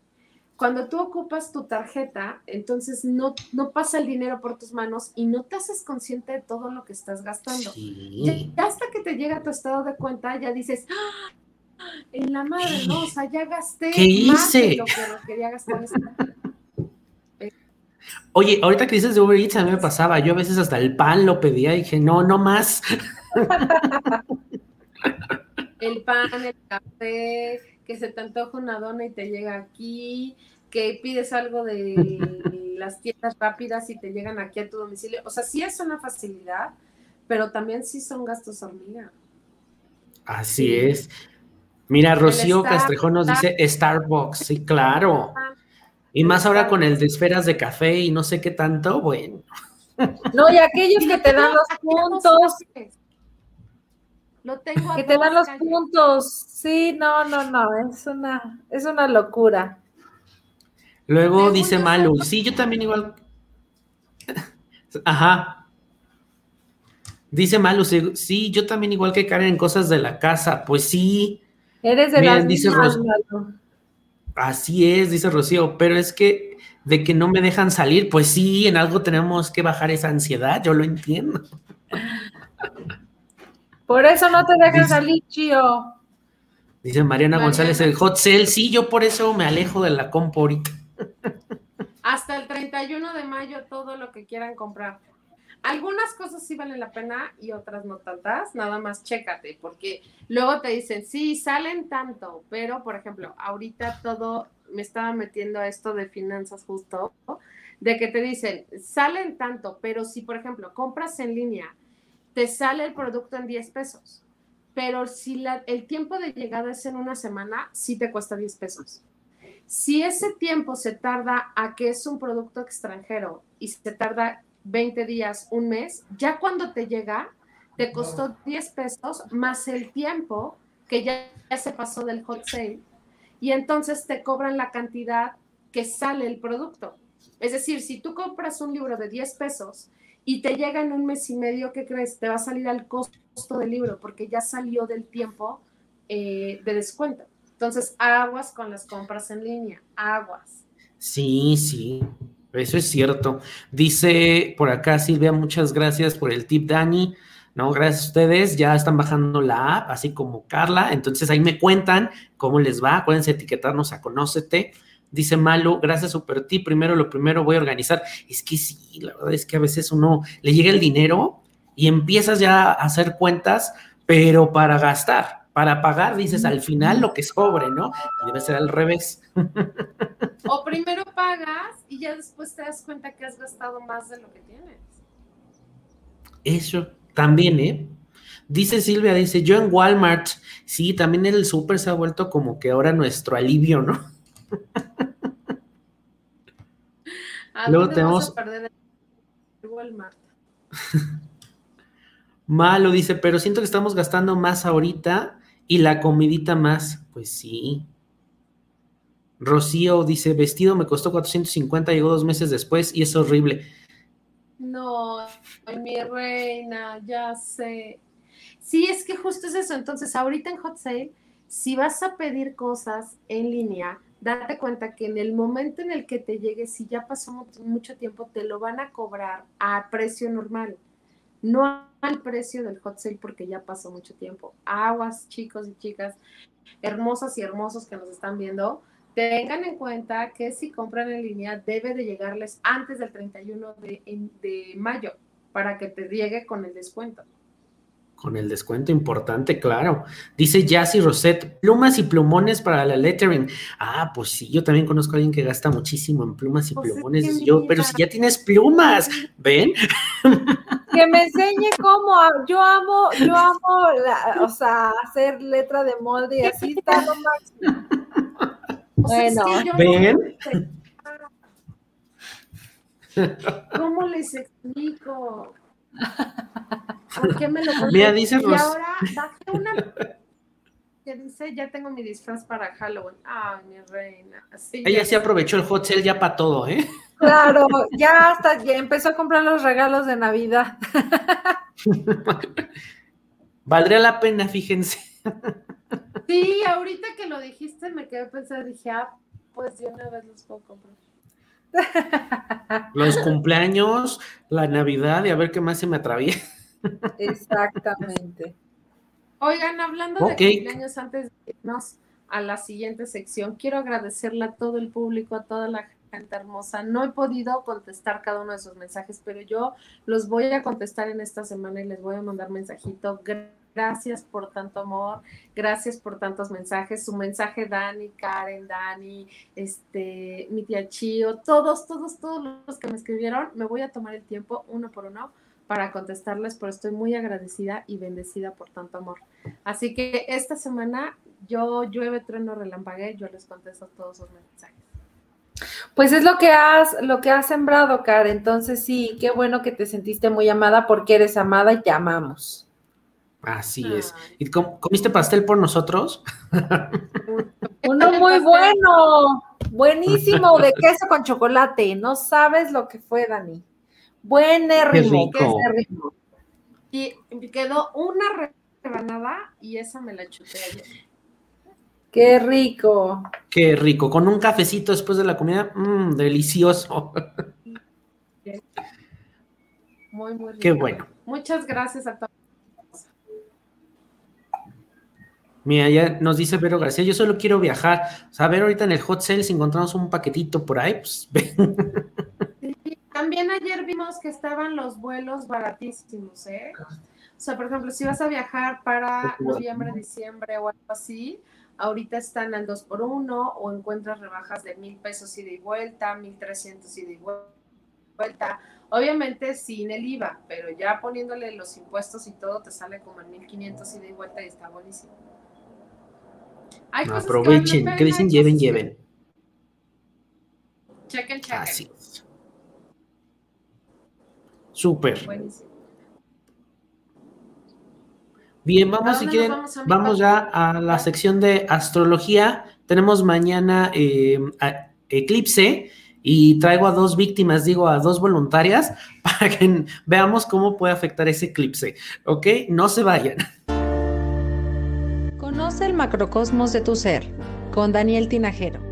Cuando tú ocupas tu tarjeta, entonces no, no pasa el dinero por tus manos y no te haces consciente de todo lo que estás gastando. Y hasta que te llega tu estado de cuenta, ya dices, ¡Ah! en la madre, ¿no? O sea, ya gasté más de lo que quería gastar. Oye, ahorita que dices de Uber Eats, a mí me pasaba, yo a veces hasta el pan lo pedía y dije, no, no más. el pan, el café, que se te antoja una dona y te llega aquí, que pides algo de <laughs> las tiendas rápidas y te llegan aquí a tu domicilio. O sea, sí es una facilidad, pero también sí son gastos hormiga. Así es. Mira, Rocío Castrejón nos dice Starbucks, sí, claro. Y más ahora con el de esferas de café y no sé qué tanto, bueno. No, y aquellos que te dan los puntos. Lo tengo que te dan los puntos. Sí, no, no, no, es una, es una locura. Luego dice Malu, sí, yo también igual. <laughs> Ajá. Dice Malu, sí, yo también igual que Karen en cosas de la casa. Pues sí. Eres de la dice Así es, dice Rocío, pero es que de que no me dejan salir, pues sí, en algo tenemos que bajar esa ansiedad, yo lo entiendo. Por eso no te dejan salir, Chío. Dice Mariana, González, el hot sale, sí, yo por eso me alejo de la compo ahorita. Hasta el 31 de mayo todo lo que quieran comprar. Algunas cosas sí valen la pena y otras no tantas, nada más chécate, porque luego te dicen, sí, salen tanto, pero por ejemplo, ahorita todo, me estaba metiendo a esto de finanzas justo, de que te dicen, salen tanto, pero si por ejemplo compras en línea, te sale el producto en 10 pesos, pero si la, el tiempo de llegada es en una semana, sí te cuesta 10 pesos. Si ese tiempo se tarda a que es un producto extranjero y se tarda 20 días, un mes, ya cuando te llega, te costó 10 pesos más el tiempo que ya, se pasó del hot sale y entonces te cobran la cantidad que sale el producto. Es decir, si tú compras un libro de 10 pesos y te llega en un mes y medio, ¿qué crees? Te va a salir al costo del libro porque ya salió del tiempo eh, de descuento. Entonces, aguas con las compras en línea, aguas. Sí, sí. Eso es cierto. Dice por acá Silvia, muchas gracias por el tip, Dani. No, gracias a ustedes. Ya están bajando la app, así como Carla. Entonces ahí me cuentan cómo les va. Acuérdense etiquetarnos a Conócete. Dice Malo, gracias, super tip. Primero, lo primero voy a organizar. Es que sí, la verdad es que a veces uno le llega el dinero y empiezas ya a hacer cuentas, pero para gastar para pagar, dices, al final lo que sobre, ¿no? Y debe ser al revés. O primero pagas y ya después te das cuenta que has gastado más de lo que tienes. Eso, también, ¿eh? Dice Silvia, dice, yo en Walmart, sí, también el súper se ha vuelto como que ahora nuestro alivio, ¿no? Luego tenemos... perder el Walmart? <laughs> Malo, dice, pero siento que estamos gastando más ahorita y la comidita más, pues sí. Rocío dice, vestido me costó 450, llegó dos meses después y es horrible. No, mi reina, ya sé. Sí, es que justo es eso. Entonces, ahorita en Hot Sale, si vas a pedir cosas en línea, date cuenta que en el momento en el que te llegue, si ya pasó mucho tiempo, te lo van a cobrar a precio normal no al precio del hot sale porque ya pasó mucho tiempo. Aguas, chicos y chicas, hermosas y hermosos que nos están viendo, tengan en cuenta que si compran en línea debe de llegarles antes del 31 de, de mayo para que te llegue con el descuento. Con el descuento importante, claro. Dice Jassy Rosette, plumas y plumones para la lettering. Ah, pues sí, yo también conozco a alguien que gasta muchísimo en plumas y pues plumones. yo, pero si ya tienes plumas, ¿ven? <laughs> Que me enseñe cómo. Yo amo, yo amo, o sea, hacer letra de molde y así está lo máximo. Bueno, ¿ven? ¿Cómo les explico? ¿Por qué me lo Mira, dice Y ahora bajé una que dice, ya tengo mi disfraz para Halloween. Ay, mi reina. Ella sí aprovechó el hot sale ya para todo, ¿eh? Claro, ya hasta ya empezó a comprar los regalos de Navidad. <laughs> Valdría la pena, fíjense. Sí, ahorita que lo dijiste me quedé pensando, dije, ah, pues de una vez los puedo comprar. Los cumpleaños, la Navidad y a ver qué más se me atraviesa. Exactamente. Oigan, hablando de cumpleaños, antes de irnos a la siguiente sección, quiero agradecerle a todo el público, a toda la gente hermosa. No he podido contestar cada uno de sus mensajes, pero yo los voy a contestar en esta semana y les voy a mandar mensajito. Gracias por tanto amor, gracias por tantos mensajes. Su mensaje, Dani, Karen, Dani, este, mi tía Chio, todos, todos, todos los que me escribieron, me voy a tomar el tiempo uno por uno para contestarles, pero estoy muy agradecida y bendecida por tanto amor. Así que esta semana yo llueve, trueno, relampagué, yo les contesto todos sus mensajes. Pues es lo que has, lo que has sembrado, Car. Entonces sí, qué bueno que te sentiste muy amada porque eres amada y te amamos. Así es. ¿Y comiste pastel por nosotros? <laughs> Uno muy bueno, buenísimo, de queso con chocolate. No sabes lo que fue, Dani. Buen ritmo, Y quedó una rebanada y esa me la chuté ayer. Qué rico. Qué rico. Con un cafecito después de la comida, mmm, delicioso. Muy, muy rico. Qué bueno. Muchas gracias a todos. Mira, ya nos dice Vero García, yo solo quiero viajar. O sea, a ver ahorita en el hot sale si encontramos un paquetito por ahí, pues <laughs> También ayer vimos que estaban los vuelos baratísimos, ¿eh? O sea, por ejemplo, si vas a viajar para noviembre, diciembre o algo así, ahorita están al 2 por 1 o encuentras rebajas de mil pesos ida y vuelta, mil trescientos ida y vuelta. Obviamente sin el IVA, pero ya poniéndole los impuestos y todo te sale como en 1500 ida y vuelta y está buenísimo. Aprovechen, que, dicen lleven, lleven. Chequen, chequen. Así. Súper. Buenísimo. Bien, vamos si quieren, vamos, ya a la sección de astrología. Tenemos mañana eh, eclipse y traigo a dos víctimas, digo a dos voluntarias, <laughs> para que veamos cómo puede afectar ese eclipse. ¿Ok? No se vayan. Conoce el macrocosmos de tu ser con Daniel Tinajero.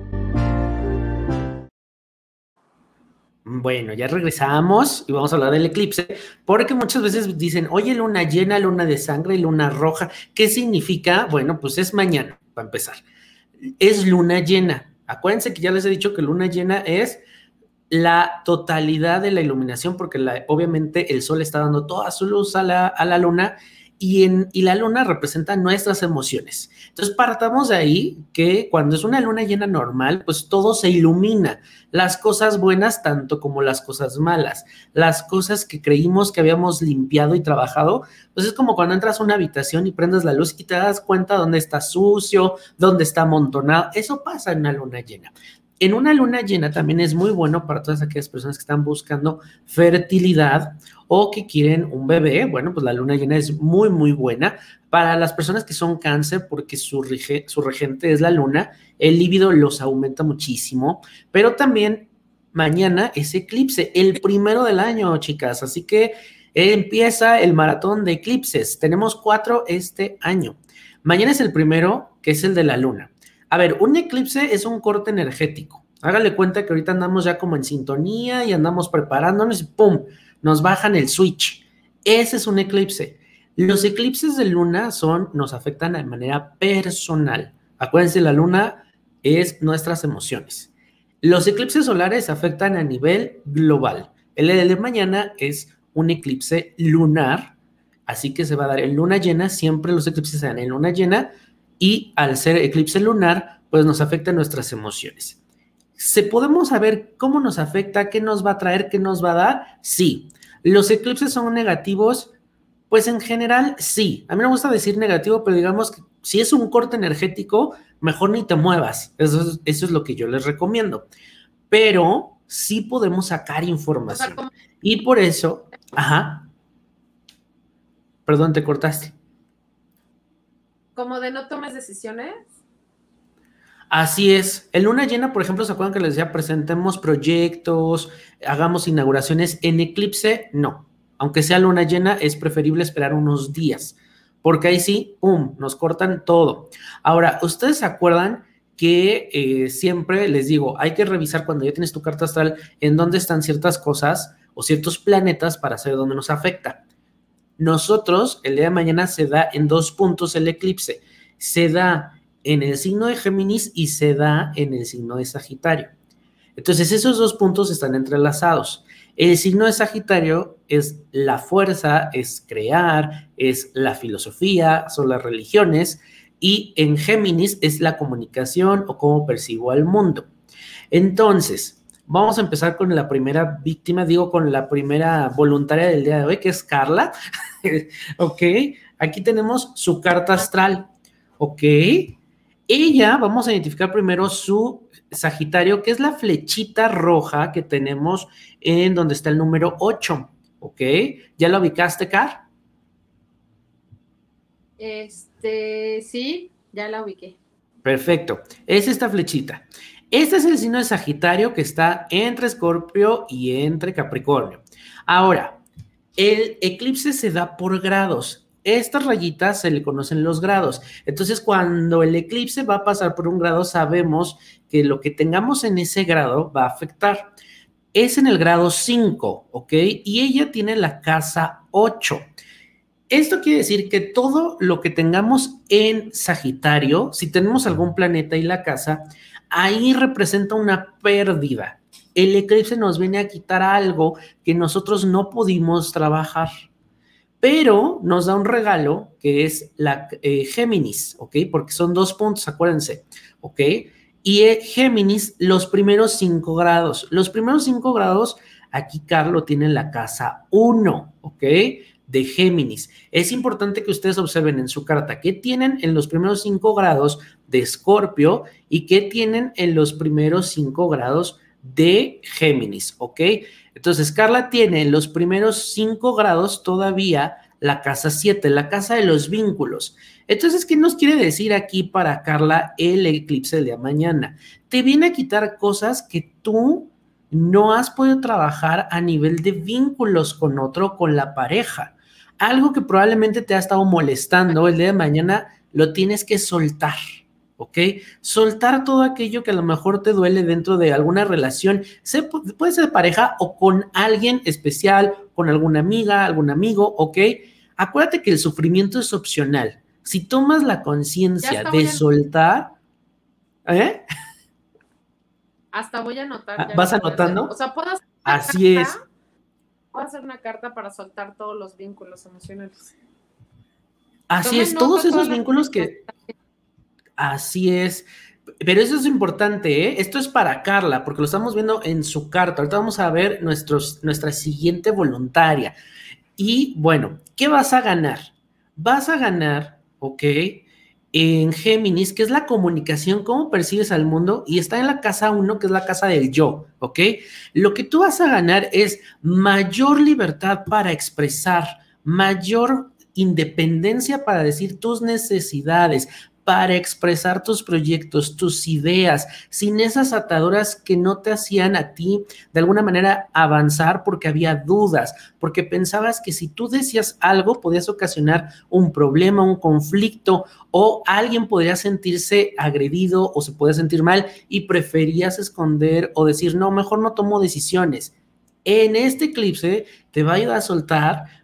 Bueno, ya regresamos y vamos a hablar del eclipse, porque muchas veces dicen, oye, luna llena, luna de sangre, luna roja, ¿qué significa? Bueno, pues es mañana, para empezar. Es luna llena. Acuérdense que ya les he dicho que luna llena es la totalidad de la iluminación, porque obviamente el sol está dando toda su luz a la, a la luna y, la luna representa nuestras emociones. Entonces, partamos de ahí que cuando es una luna llena normal, pues todo se ilumina, las cosas buenas tanto como las cosas malas, las cosas que creímos que habíamos limpiado y trabajado, pues es como cuando entras a una habitación y prendes la luz y te das cuenta dónde está sucio, dónde está amontonado. Eso pasa en una luna llena. En una luna llena también es muy bueno para todas aquellas personas que están buscando fertilidad o que quieren un bebé. Bueno, pues la luna llena es muy, muy buena. Para las personas que son cáncer, porque su, su regente es la luna, el líbido los aumenta muchísimo, pero también mañana es eclipse, el primero del año, chicas. Así que empieza el maratón de eclipses. Tenemos cuatro este año. Mañana es el primero, que es el de la luna. A ver, un eclipse es un corte energético. Hágale cuenta que ahorita andamos ya como en sintonía y andamos preparándonos y ¡pum! Nos bajan el switch. Ese es un eclipse. Los eclipses de luna son, nos afectan de manera personal. Acuérdense, la luna es nuestras emociones. Los eclipses solares afectan a nivel global. El de mañana es un eclipse lunar, así que se va a dar en luna llena, siempre los eclipses se dan en luna llena, y al ser eclipse lunar, pues nos afecta nuestras emociones. ¿Se podemos saber cómo nos afecta, qué nos va a traer, qué nos va a dar? Sí. ¿Los eclipses son negativos? Pues en general sí. A mí me gusta decir negativo, pero digamos que si es un corte energético, mejor ni te muevas. Eso es, eso es lo que yo les recomiendo. Pero sí podemos sacar información. Y por eso, ajá. Perdón, te cortaste como de no tomes decisiones. Así es. En luna llena, por ejemplo, ¿se acuerdan que les decía presentemos proyectos, hagamos inauguraciones? En eclipse, no. Aunque sea luna llena, es preferible esperar unos días, porque ahí sí, ¡pum!, nos cortan todo. Ahora, ¿ustedes se acuerdan que eh, siempre les digo, hay que revisar cuando ya tienes tu carta astral en dónde están ciertas cosas o ciertos planetas para saber dónde nos afecta? Nosotros, el día de mañana se da en dos puntos el eclipse. Se da en el signo de Géminis y se da en el signo de Sagitario. Entonces, esos dos puntos están entrelazados. El signo de Sagitario es la fuerza, es crear, es la filosofía, son las religiones, y en Géminis es la comunicación o cómo percibo al mundo. Entonces, Vamos a empezar con la primera víctima, digo, con la primera voluntaria del día de hoy, que es Carla. <laughs> ok, aquí tenemos su carta astral. Ok, ella, vamos a identificar primero su Sagitario, que es la flechita roja que tenemos en donde está el número 8. ¿Ok? ¿Ya la ubicaste, Car? Este, sí, ya la ubiqué. Perfecto. Es esta flechita. Este es el signo de Sagitario que está entre Escorpio y entre Capricornio. Ahora, el eclipse se da por grados. Estas rayitas se le conocen los grados. Entonces, cuando el eclipse va a pasar por un grado, sabemos que lo que tengamos en ese grado va a afectar. Es en el grado 5, ¿ok? Y ella tiene la casa 8. Esto quiere decir que todo lo que tengamos en Sagitario, si tenemos algún planeta y la casa, ahí representa una pérdida. El eclipse nos viene a quitar algo que nosotros no pudimos trabajar, pero nos da un regalo que es la eh, Géminis, ¿ok? Porque son dos puntos, acuérdense, ¿ok? Y eh, Géminis, los primeros cinco grados. Los primeros cinco grados, aquí Carlos tiene la casa 1, ¿ok? De Géminis. Es importante que ustedes observen en su carta qué tienen en los primeros cinco grados de Escorpio y qué tienen en los primeros cinco grados de Géminis, ¿ok? Entonces, Carla tiene en los primeros cinco grados todavía la casa 7, la casa de los vínculos. Entonces, ¿qué nos quiere decir aquí para Carla el eclipse día mañana? Te viene a quitar cosas que tú no has podido trabajar a nivel de vínculos con otro, con la pareja algo que probablemente te ha estado molestando el día de mañana, lo tienes que soltar, ¿ok? Soltar todo aquello que a lo mejor te duele dentro de alguna relación, puede ser de pareja o con alguien especial, con alguna amiga, algún amigo, ¿ok? Acuérdate que el sufrimiento es opcional. Si tomas la conciencia de soltar, ¿eh? Hasta voy a anotar. ¿Vas anotando? O sea, puedo Así es voy a hacer una carta para soltar todos los vínculos emocionales. Así es, todos esos vínculos que... Así es. Pero eso es importante, ¿eh? Esto es para Carla, porque lo estamos viendo en su carta. Ahorita vamos a ver nuestros, nuestra siguiente voluntaria. Y bueno, ¿qué vas a ganar? Vas a ganar, ¿ok? En Géminis, que es la comunicación, cómo percibes al mundo, y está en la casa 1, que es la casa del yo, ¿ok? Lo que tú vas a ganar es mayor libertad para expresar, mayor independencia para decir tus necesidades, para expresar tus proyectos, tus ideas, sin esas ataduras que no te hacían a ti de alguna manera avanzar porque había dudas, porque pensabas que si tú decías algo podías ocasionar un problema, un conflicto o alguien podría sentirse agredido o se puede sentir mal y preferías esconder o decir, no, mejor no tomo decisiones. En este eclipse te va a ayudar a soltar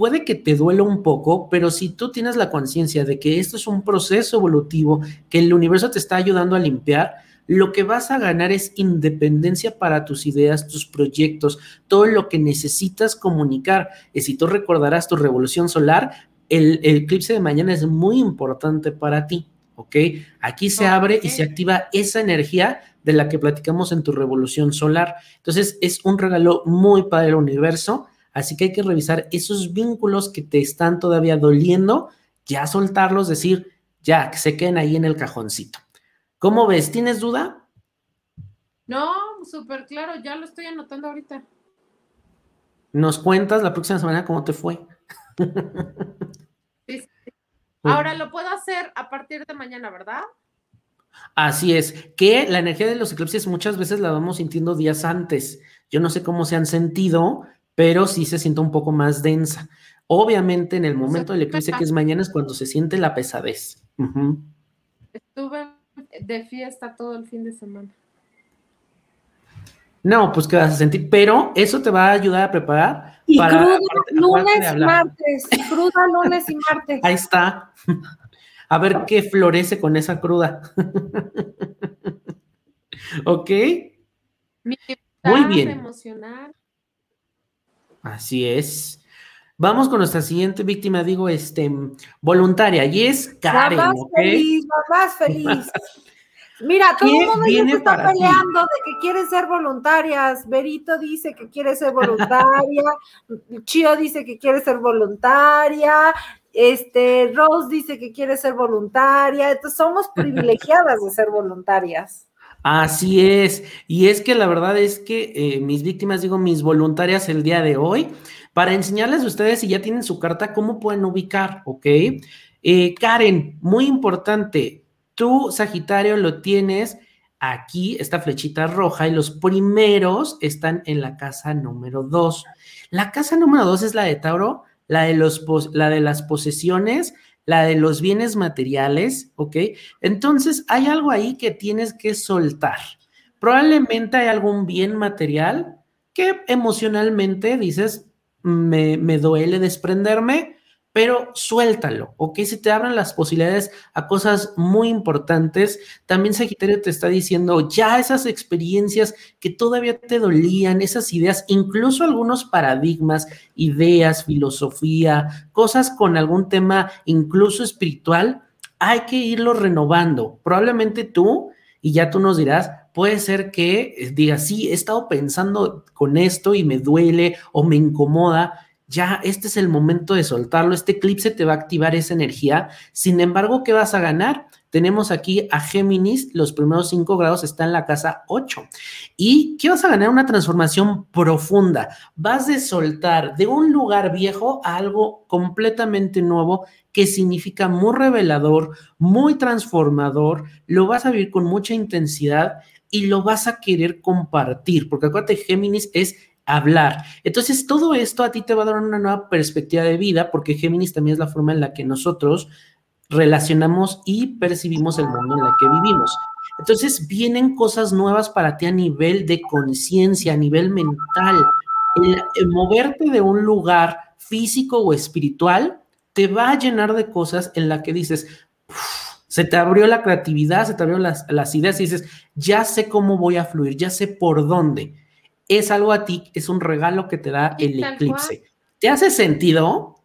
puede que te duela un poco, pero si tú tienes la conciencia de que esto es un proceso evolutivo, que el universo te está ayudando a limpiar, lo que vas a ganar es independencia para tus ideas, tus proyectos, todo lo que necesitas comunicar. Y si tú recordarás tu revolución solar, el, eclipse de mañana es muy importante para ti, ¿ok? Aquí se abre y se activa esa energía de la que platicamos en tu revolución solar. Entonces, es un regalo muy padre del universo Así que hay que revisar esos vínculos que te están todavía doliendo, ya soltarlos, decir, ya, que se queden ahí en el cajoncito. ¿Cómo ves? ¿Tienes duda? No, súper claro, ya lo estoy anotando ahorita. Nos cuentas la próxima semana cómo te fue. <laughs> Ahora lo puedo hacer a partir de mañana, ¿verdad? Así es, que la energía de los eclipses muchas veces la vamos sintiendo días antes. Yo no sé cómo se han sentido, pero sí se siente un poco más densa. Obviamente en el momento del eclipse que es mañana es cuando se siente la pesadez. Estuve de fiesta todo el fin de semana. No, pues que vas a sentir, pero eso te va a ayudar a preparar y para cruda, lunes y martes, cruda lunes y martes. Ahí está. A ver qué florece con esa cruda. <laughs> ¿Ok? Muy bien. Emocional. Así es. Vamos con nuestra siguiente víctima, digo, este, voluntaria, y es Karen. La más feliz, la más feliz. Mira, todo el mundo ya se está peleando de que quieren ser voluntarias. Berito dice que quiere ser voluntaria, <laughs> Chio dice que quiere ser voluntaria, este, Rose dice que quiere ser voluntaria, entonces somos <laughs> privilegiadas de ser voluntarias. Así es, y es que la verdad es que eh, mis víctimas, digo, mis voluntarias el día de hoy, para enseñarles a ustedes si ya tienen su carta, cómo pueden ubicar, ¿ok? Eh, Karen, muy importante, tú, Sagitario, lo tienes aquí, esta flechita roja, y los primeros están en la casa número dos. La casa número dos es la de Tauro, la de, los, la de las posesiones, la de los bienes materiales, ¿ok? Entonces hay algo ahí que tienes que soltar. Probablemente hay algún bien material que emocionalmente dices, me, me duele desprenderme, pero suéltalo, ¿ok? Si te abran las posibilidades a cosas muy importantes, también Sagitario te está diciendo ya esas experiencias que todavía te dolían, esas ideas, incluso algunos paradigmas, ideas, filosofía, cosas con algún tema incluso espiritual, hay que irlo renovando. Probablemente tú, y ya tú nos dirás, puede ser que digas, sí, he estado pensando con esto y me duele o me incomoda ya este es el momento de soltarlo, este eclipse te va a activar esa energía. Sin embargo, ¿qué vas a ganar? Tenemos aquí a Géminis, los primeros cinco grados están en la casa 8. ¿Y qué vas a ganar? Una transformación profunda. Vas de soltar de un lugar viejo a algo completamente nuevo que significa muy revelador, muy transformador. Lo vas a vivir con mucha intensidad y lo vas a querer compartir, porque acuérdate, Géminis es hablar. Entonces, todo esto a ti te va a dar una nueva perspectiva de vida, porque Géminis también es la forma en la que nosotros relacionamos y percibimos el mundo en el que vivimos. Entonces, vienen cosas nuevas para ti a nivel de conciencia, a nivel mental. El, moverte de un lugar físico o espiritual te va a llenar de cosas en la que dices, se te abrió la creatividad, se te abrieron las, las ideas y dices, ya sé cómo voy a fluir, ya sé por dónde es algo a ti, es un regalo que te da el eclipse. ¿Te hace sentido?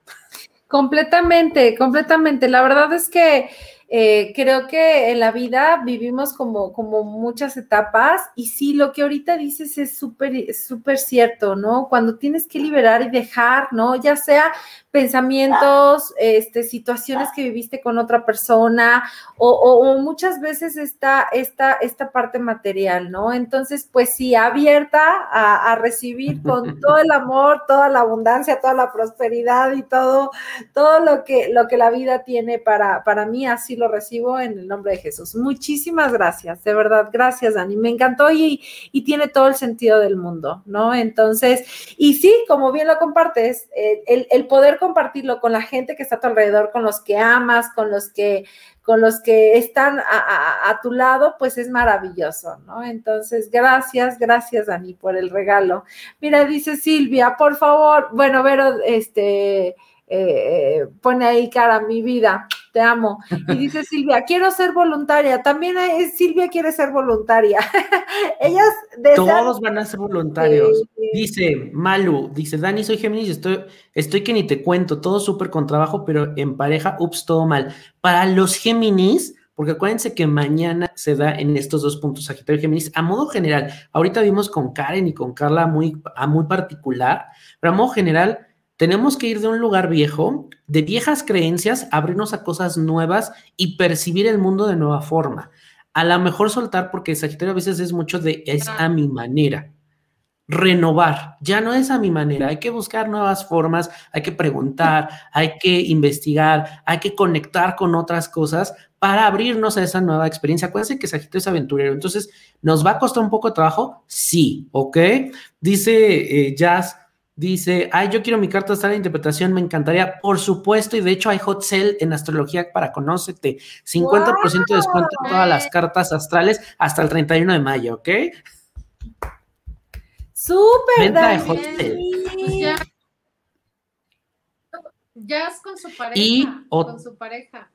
Completamente, completamente. La verdad es que eh, creo que en la vida vivimos como, como muchas etapas y sí, lo que ahorita dices es súper, súper cierto, ¿no? Cuando tienes que liberar y dejar, ¿no? Ya sea pensamientos, este, situaciones que viviste con otra persona o, muchas veces está esta, esta parte material, ¿no? Entonces, pues sí, abierta a, recibir con todo el amor, toda la abundancia, toda la prosperidad y todo, todo lo que, lo que la vida tiene para, para mí, lo recibo en el nombre de Jesús. Muchísimas gracias, de verdad, gracias, Dani. Me encantó y, y tiene todo el sentido del mundo, ¿no? Entonces, y sí, como bien lo compartes, el, el poder compartirlo con la gente que está a tu alrededor, con los que amas, con los que, con los que están a, tu lado, pues es maravilloso, ¿no? Entonces, gracias, gracias, Dani, por el regalo. Mira, dice Silvia, por favor, bueno, Vero, este, eh, pone ahí cara mi vida, te amo. Y <laughs> dice Silvia, quiero ser voluntaria. También Silvia quiere ser voluntaria. <laughs> Ellas Todos van a ser voluntarios. dice Malu, dice Dani, soy Géminis, estoy, estoy que ni te cuento, todo súper con trabajo, pero en pareja, ups, todo mal. Para los Géminis, porque acuérdense que mañana se da en estos dos puntos Sagitario y Géminis a modo general. Ahorita vimos con Karen y con Carla muy, a muy particular, pero a modo general tenemos que ir de un lugar viejo, de viejas creencias, abrirnos a cosas nuevas y percibir el mundo de nueva forma. A lo mejor soltar, porque Sagitario a veces es mucho de es a mi manera. Renovar, ya no es a mi manera, hay que buscar nuevas formas, hay que preguntar, hay que investigar, hay que conectar con otras cosas para abrirnos a esa nueva experiencia. Acuérdense que Sagitario es aventurero, entonces, ¿nos va a costar un poco de trabajo? Sí, ¿ok? Dice eh, Jazz, Dice, ay, yo quiero mi carta astral de interpretación, me encantaría, por supuesto, y de hecho hay hot sale en astrología para conócete, 50% de descuento en todas las cartas astrales hasta el 31 de mayo, ¿ok? Súper. Venta de hot sale. Ya, es con su pareja. Y con su pareja.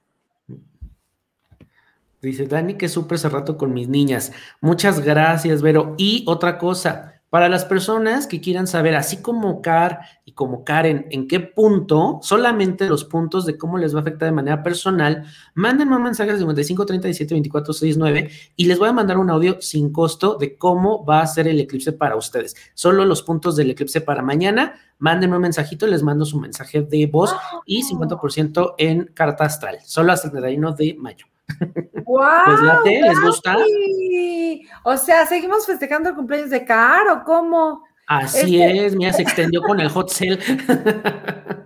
Dice Dani que súper hace rato con mis niñas. Muchas gracias, Vero. Y otra cosa, Para las personas que quieran saber, así como Car y como Karen, en qué punto, solamente los puntos de cómo les va a afectar de manera personal, mándenme un mensaje al 55 37 24 69 y les voy a mandar un audio sin costo de cómo va a ser el eclipse para ustedes. Solo los puntos del eclipse para mañana, mándenme un mensajito les mando su mensaje de voz y 50% en carta astral, solo hasta el 31 de mayo. ¡Wow! Pues ¿les gusta? O sea, ¿seguimos festejando el cumpleaños de Car o cómo? Así este es, mira, se extendió con el hot sale. <laughs>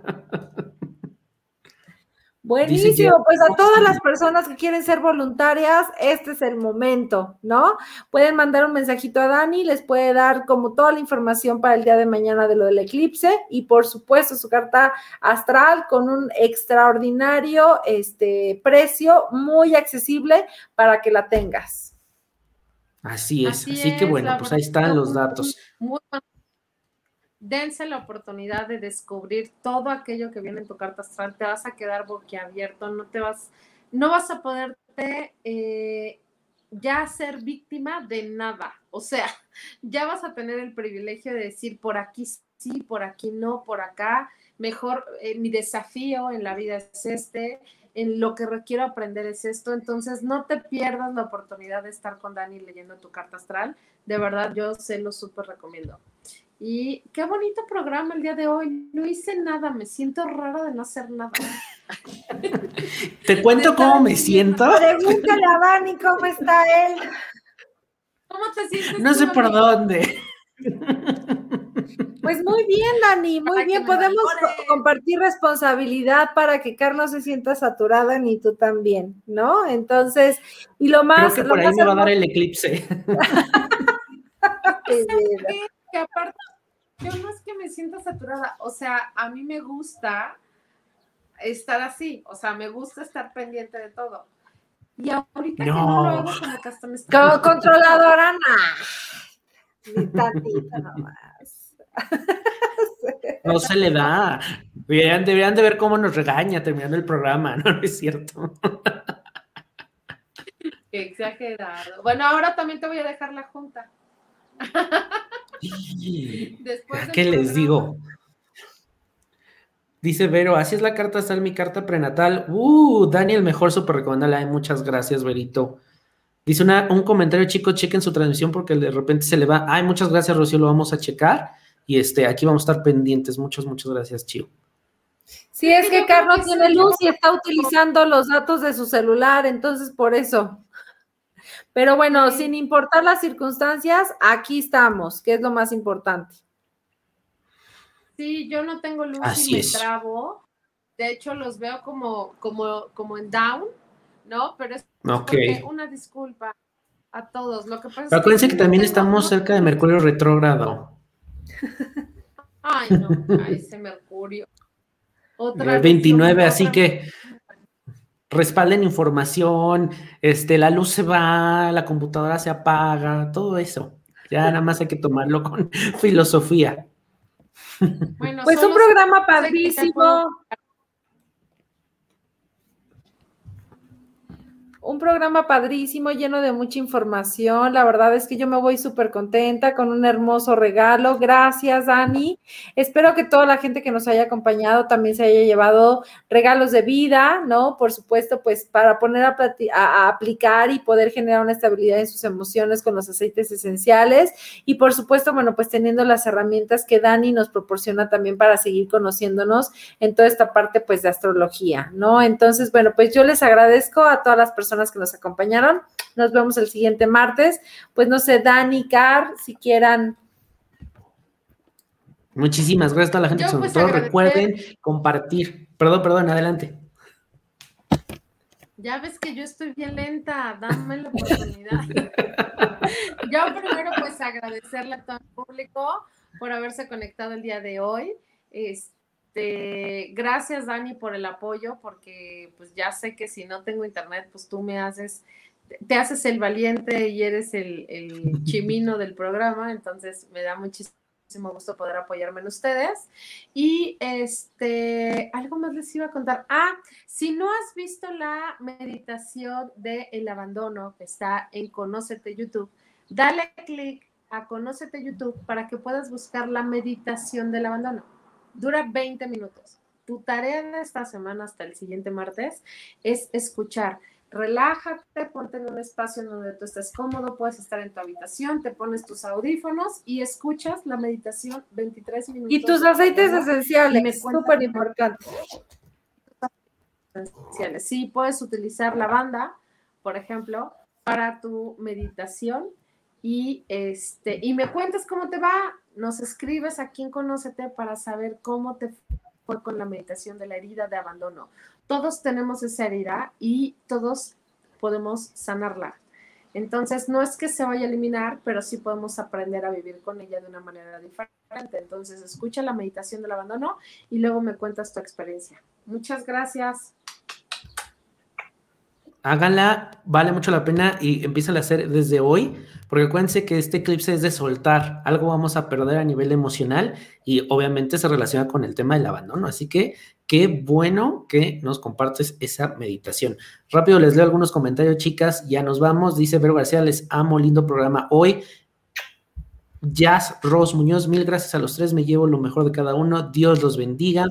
Buenísimo, pues a todas las personas que quieren ser voluntarias, este es el momento, ¿no? Pueden mandar un mensajito a Dani, les puede dar como toda la información para el día de mañana de lo del eclipse y por supuesto su carta astral con un extraordinario este, precio muy accesible para que la tengas. Así es, así, que bueno, pues ahí están los datos. Muy, dense la oportunidad de descubrir todo aquello que viene en tu carta astral, te vas a quedar boquiabierto, no te vas, no vas a poderte eh, ya ser víctima de nada. O sea, <laughs> ya vas a tener el privilegio de decir por aquí sí, por aquí no, por acá. Mejor eh, mi desafío en la vida es este, en lo que requiero aprender es esto. Entonces, no te pierdas la oportunidad de estar con Dani leyendo tu carta astral. De verdad, yo se lo súper recomiendo. Y qué bonito programa el día de hoy. No hice nada, me siento rara de no hacer nada. Te <laughs> cuento cómo me siento. Pregúntale a Dani cómo está él. ¿Cómo te sientes? No sé por dónde. Pues muy bien, Dani, muy bien. Podemos compartir responsabilidad para que Carlos se sienta saturada ni tú también, ¿no? Entonces, y lo más. Creo que por ahí me va a dar el eclipse. <laughs> <laughs> que aparte, yo no es que me sienta saturada, o sea, a mí me gusta estar así, o sea, me gusta estar pendiente de todo. Y ahorita que no lo hago, como que hasta me está... Controladora, no. <laughs> Ni tantito nomás. No se le da. Deberían, deberían de ver cómo nos regaña terminando el programa, <laughs> ¿no? no es cierto. Qué exagerado. Bueno, ahora también te voy a dejar la junta. <laughs> ¿Qué les digo? Dice Vero, así es la carta en mi carta prenatal. Uh, Daniel, mejor súper recomendable. muchas gracias, Verito. Dice un comentario, chicos, chequen su transmisión porque de repente se le va. Ay, muchas gracias, Rocío, lo vamos a checar. Y este, aquí vamos a estar pendientes. Muchas, muchas gracias, Chio. Sí, es que Carlos tiene luz y está utilizando los datos de su celular, entonces por eso. Pero bueno, sin importar las circunstancias, aquí estamos, que es lo más importante. Sí, yo no tengo luz y me trabo. De hecho, los veo como, como, como en down, ¿no? Pero es una disculpa a todos. Lo que pasa acuérdense que, también estamos cerca de Mercurio retrógrado. Ay, no, ese Mercurio. <laughs> Otra el 29, así que respalden información, este, la luz se va, la computadora se apaga, todo eso. Ya nada más hay que tomarlo con <laughs> filosofía. pues un programa padrísimo. Un programa padrísimo, lleno de mucha información. La verdad es que yo me voy súper contenta con un hermoso regalo. Gracias, Dani. Espero que toda la gente que nos haya acompañado también se haya llevado regalos de vida, ¿no? Por supuesto, pues para poner a, a, aplicar y poder generar una estabilidad en sus emociones con los aceites esenciales. Y por supuesto, bueno, pues teniendo las herramientas que Dani nos proporciona también para seguir conociéndonos en toda esta parte, pues, de astrología, ¿no? Entonces, bueno, pues yo les agradezco a todas las personas que nos acompañaron. Nos vemos el siguiente martes. Pues no sé, Dani, Car, si quieran. Muchísimas gracias a toda la gente, sobre pues, todo recuerden compartir. Perdón, perdón, adelante. Ya ves que yo estoy bien lenta, dame la oportunidad. <laughs> yo primero pues agradecerle a todo el público por haberse conectado el día de hoy. Este, este, gracias Dani por el apoyo, porque pues ya sé que si no tengo internet, pues tú me haces, te haces el valiente y eres el, el chimino del programa, entonces me da muchísimo gusto poder apoyarme en ustedes. Y este, algo más les iba a contar. Ah, si no has visto la meditación de el abandono que está en Conócete YouTube, dale clic a Conócete YouTube para que puedas buscar la meditación del abandono. Dura 20 minutos. Tu tarea de esta semana hasta el siguiente martes es escuchar. Relájate, ponte en un espacio en donde tú estés cómodo, puedes estar en tu habitación, te pones tus audífonos y escuchas la meditación 23 minutos. Y tus aceites esenciales, súper importante. Esenciales. Sí, puedes utilizar lavanda, por ejemplo, para tu meditación y este y me cuentas cómo te va, nos escribes a quien conócete para saber cómo te fue con la meditación de la herida de abandono. Todos tenemos esa herida y todos podemos sanarla. Entonces, no es que se vaya a eliminar, pero sí podemos aprender a vivir con ella de una manera diferente. Entonces, escucha la meditación del abandono y luego me cuentas tu experiencia. Muchas gracias háganla, vale mucho la pena y empiezan a hacer desde hoy, porque acuérdense que este eclipse es de soltar, algo vamos a perder a nivel emocional y obviamente se relaciona con el tema del abandono, así que qué bueno que nos compartes esa meditación. Rápido les leo algunos comentarios, chicas, ya nos vamos, dice Vero García, les amo, lindo programa hoy. Jazz Rose Muñoz, mil gracias a los tres, me llevo lo mejor de cada uno, Dios los bendiga.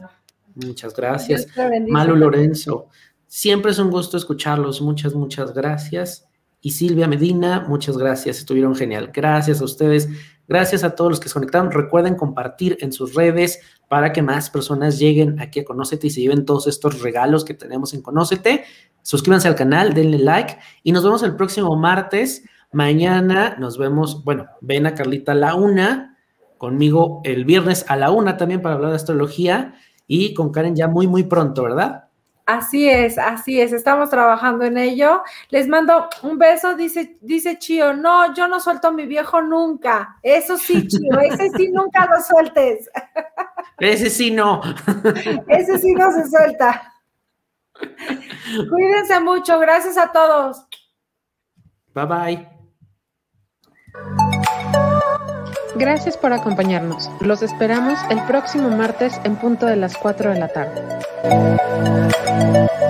Muchas gracias. Malu Lorenzo, Siempre es un gusto escucharlos. Muchas, muchas gracias. Y Silvia Medina, muchas gracias. Estuvieron genial. Gracias a ustedes. Gracias a todos los que se conectaron. Recuerden compartir en sus redes para que más personas lleguen aquí a Conócete y se lleven todos estos regalos que tenemos en Conócete. Suscríbanse al canal, denle like y nos vemos el próximo martes. Mañana nos vemos, bueno, ven a Carlita a la una, conmigo el viernes a la una también para hablar de astrología y con Karen ya muy, muy pronto, ¿verdad? Así es, así es, estamos trabajando en ello. Les mando un beso, dice, dice Chío, no, yo no suelto a mi viejo nunca. Eso sí, Chío, ese sí nunca lo sueltes. <laughs> Ese sí no. <laughs> Ese sí no se suelta. <laughs> Cuídense mucho, gracias a todos. Bye bye. Gracias por acompañarnos. Los esperamos el próximo martes en punto de las 4 de la tarde. Thank you.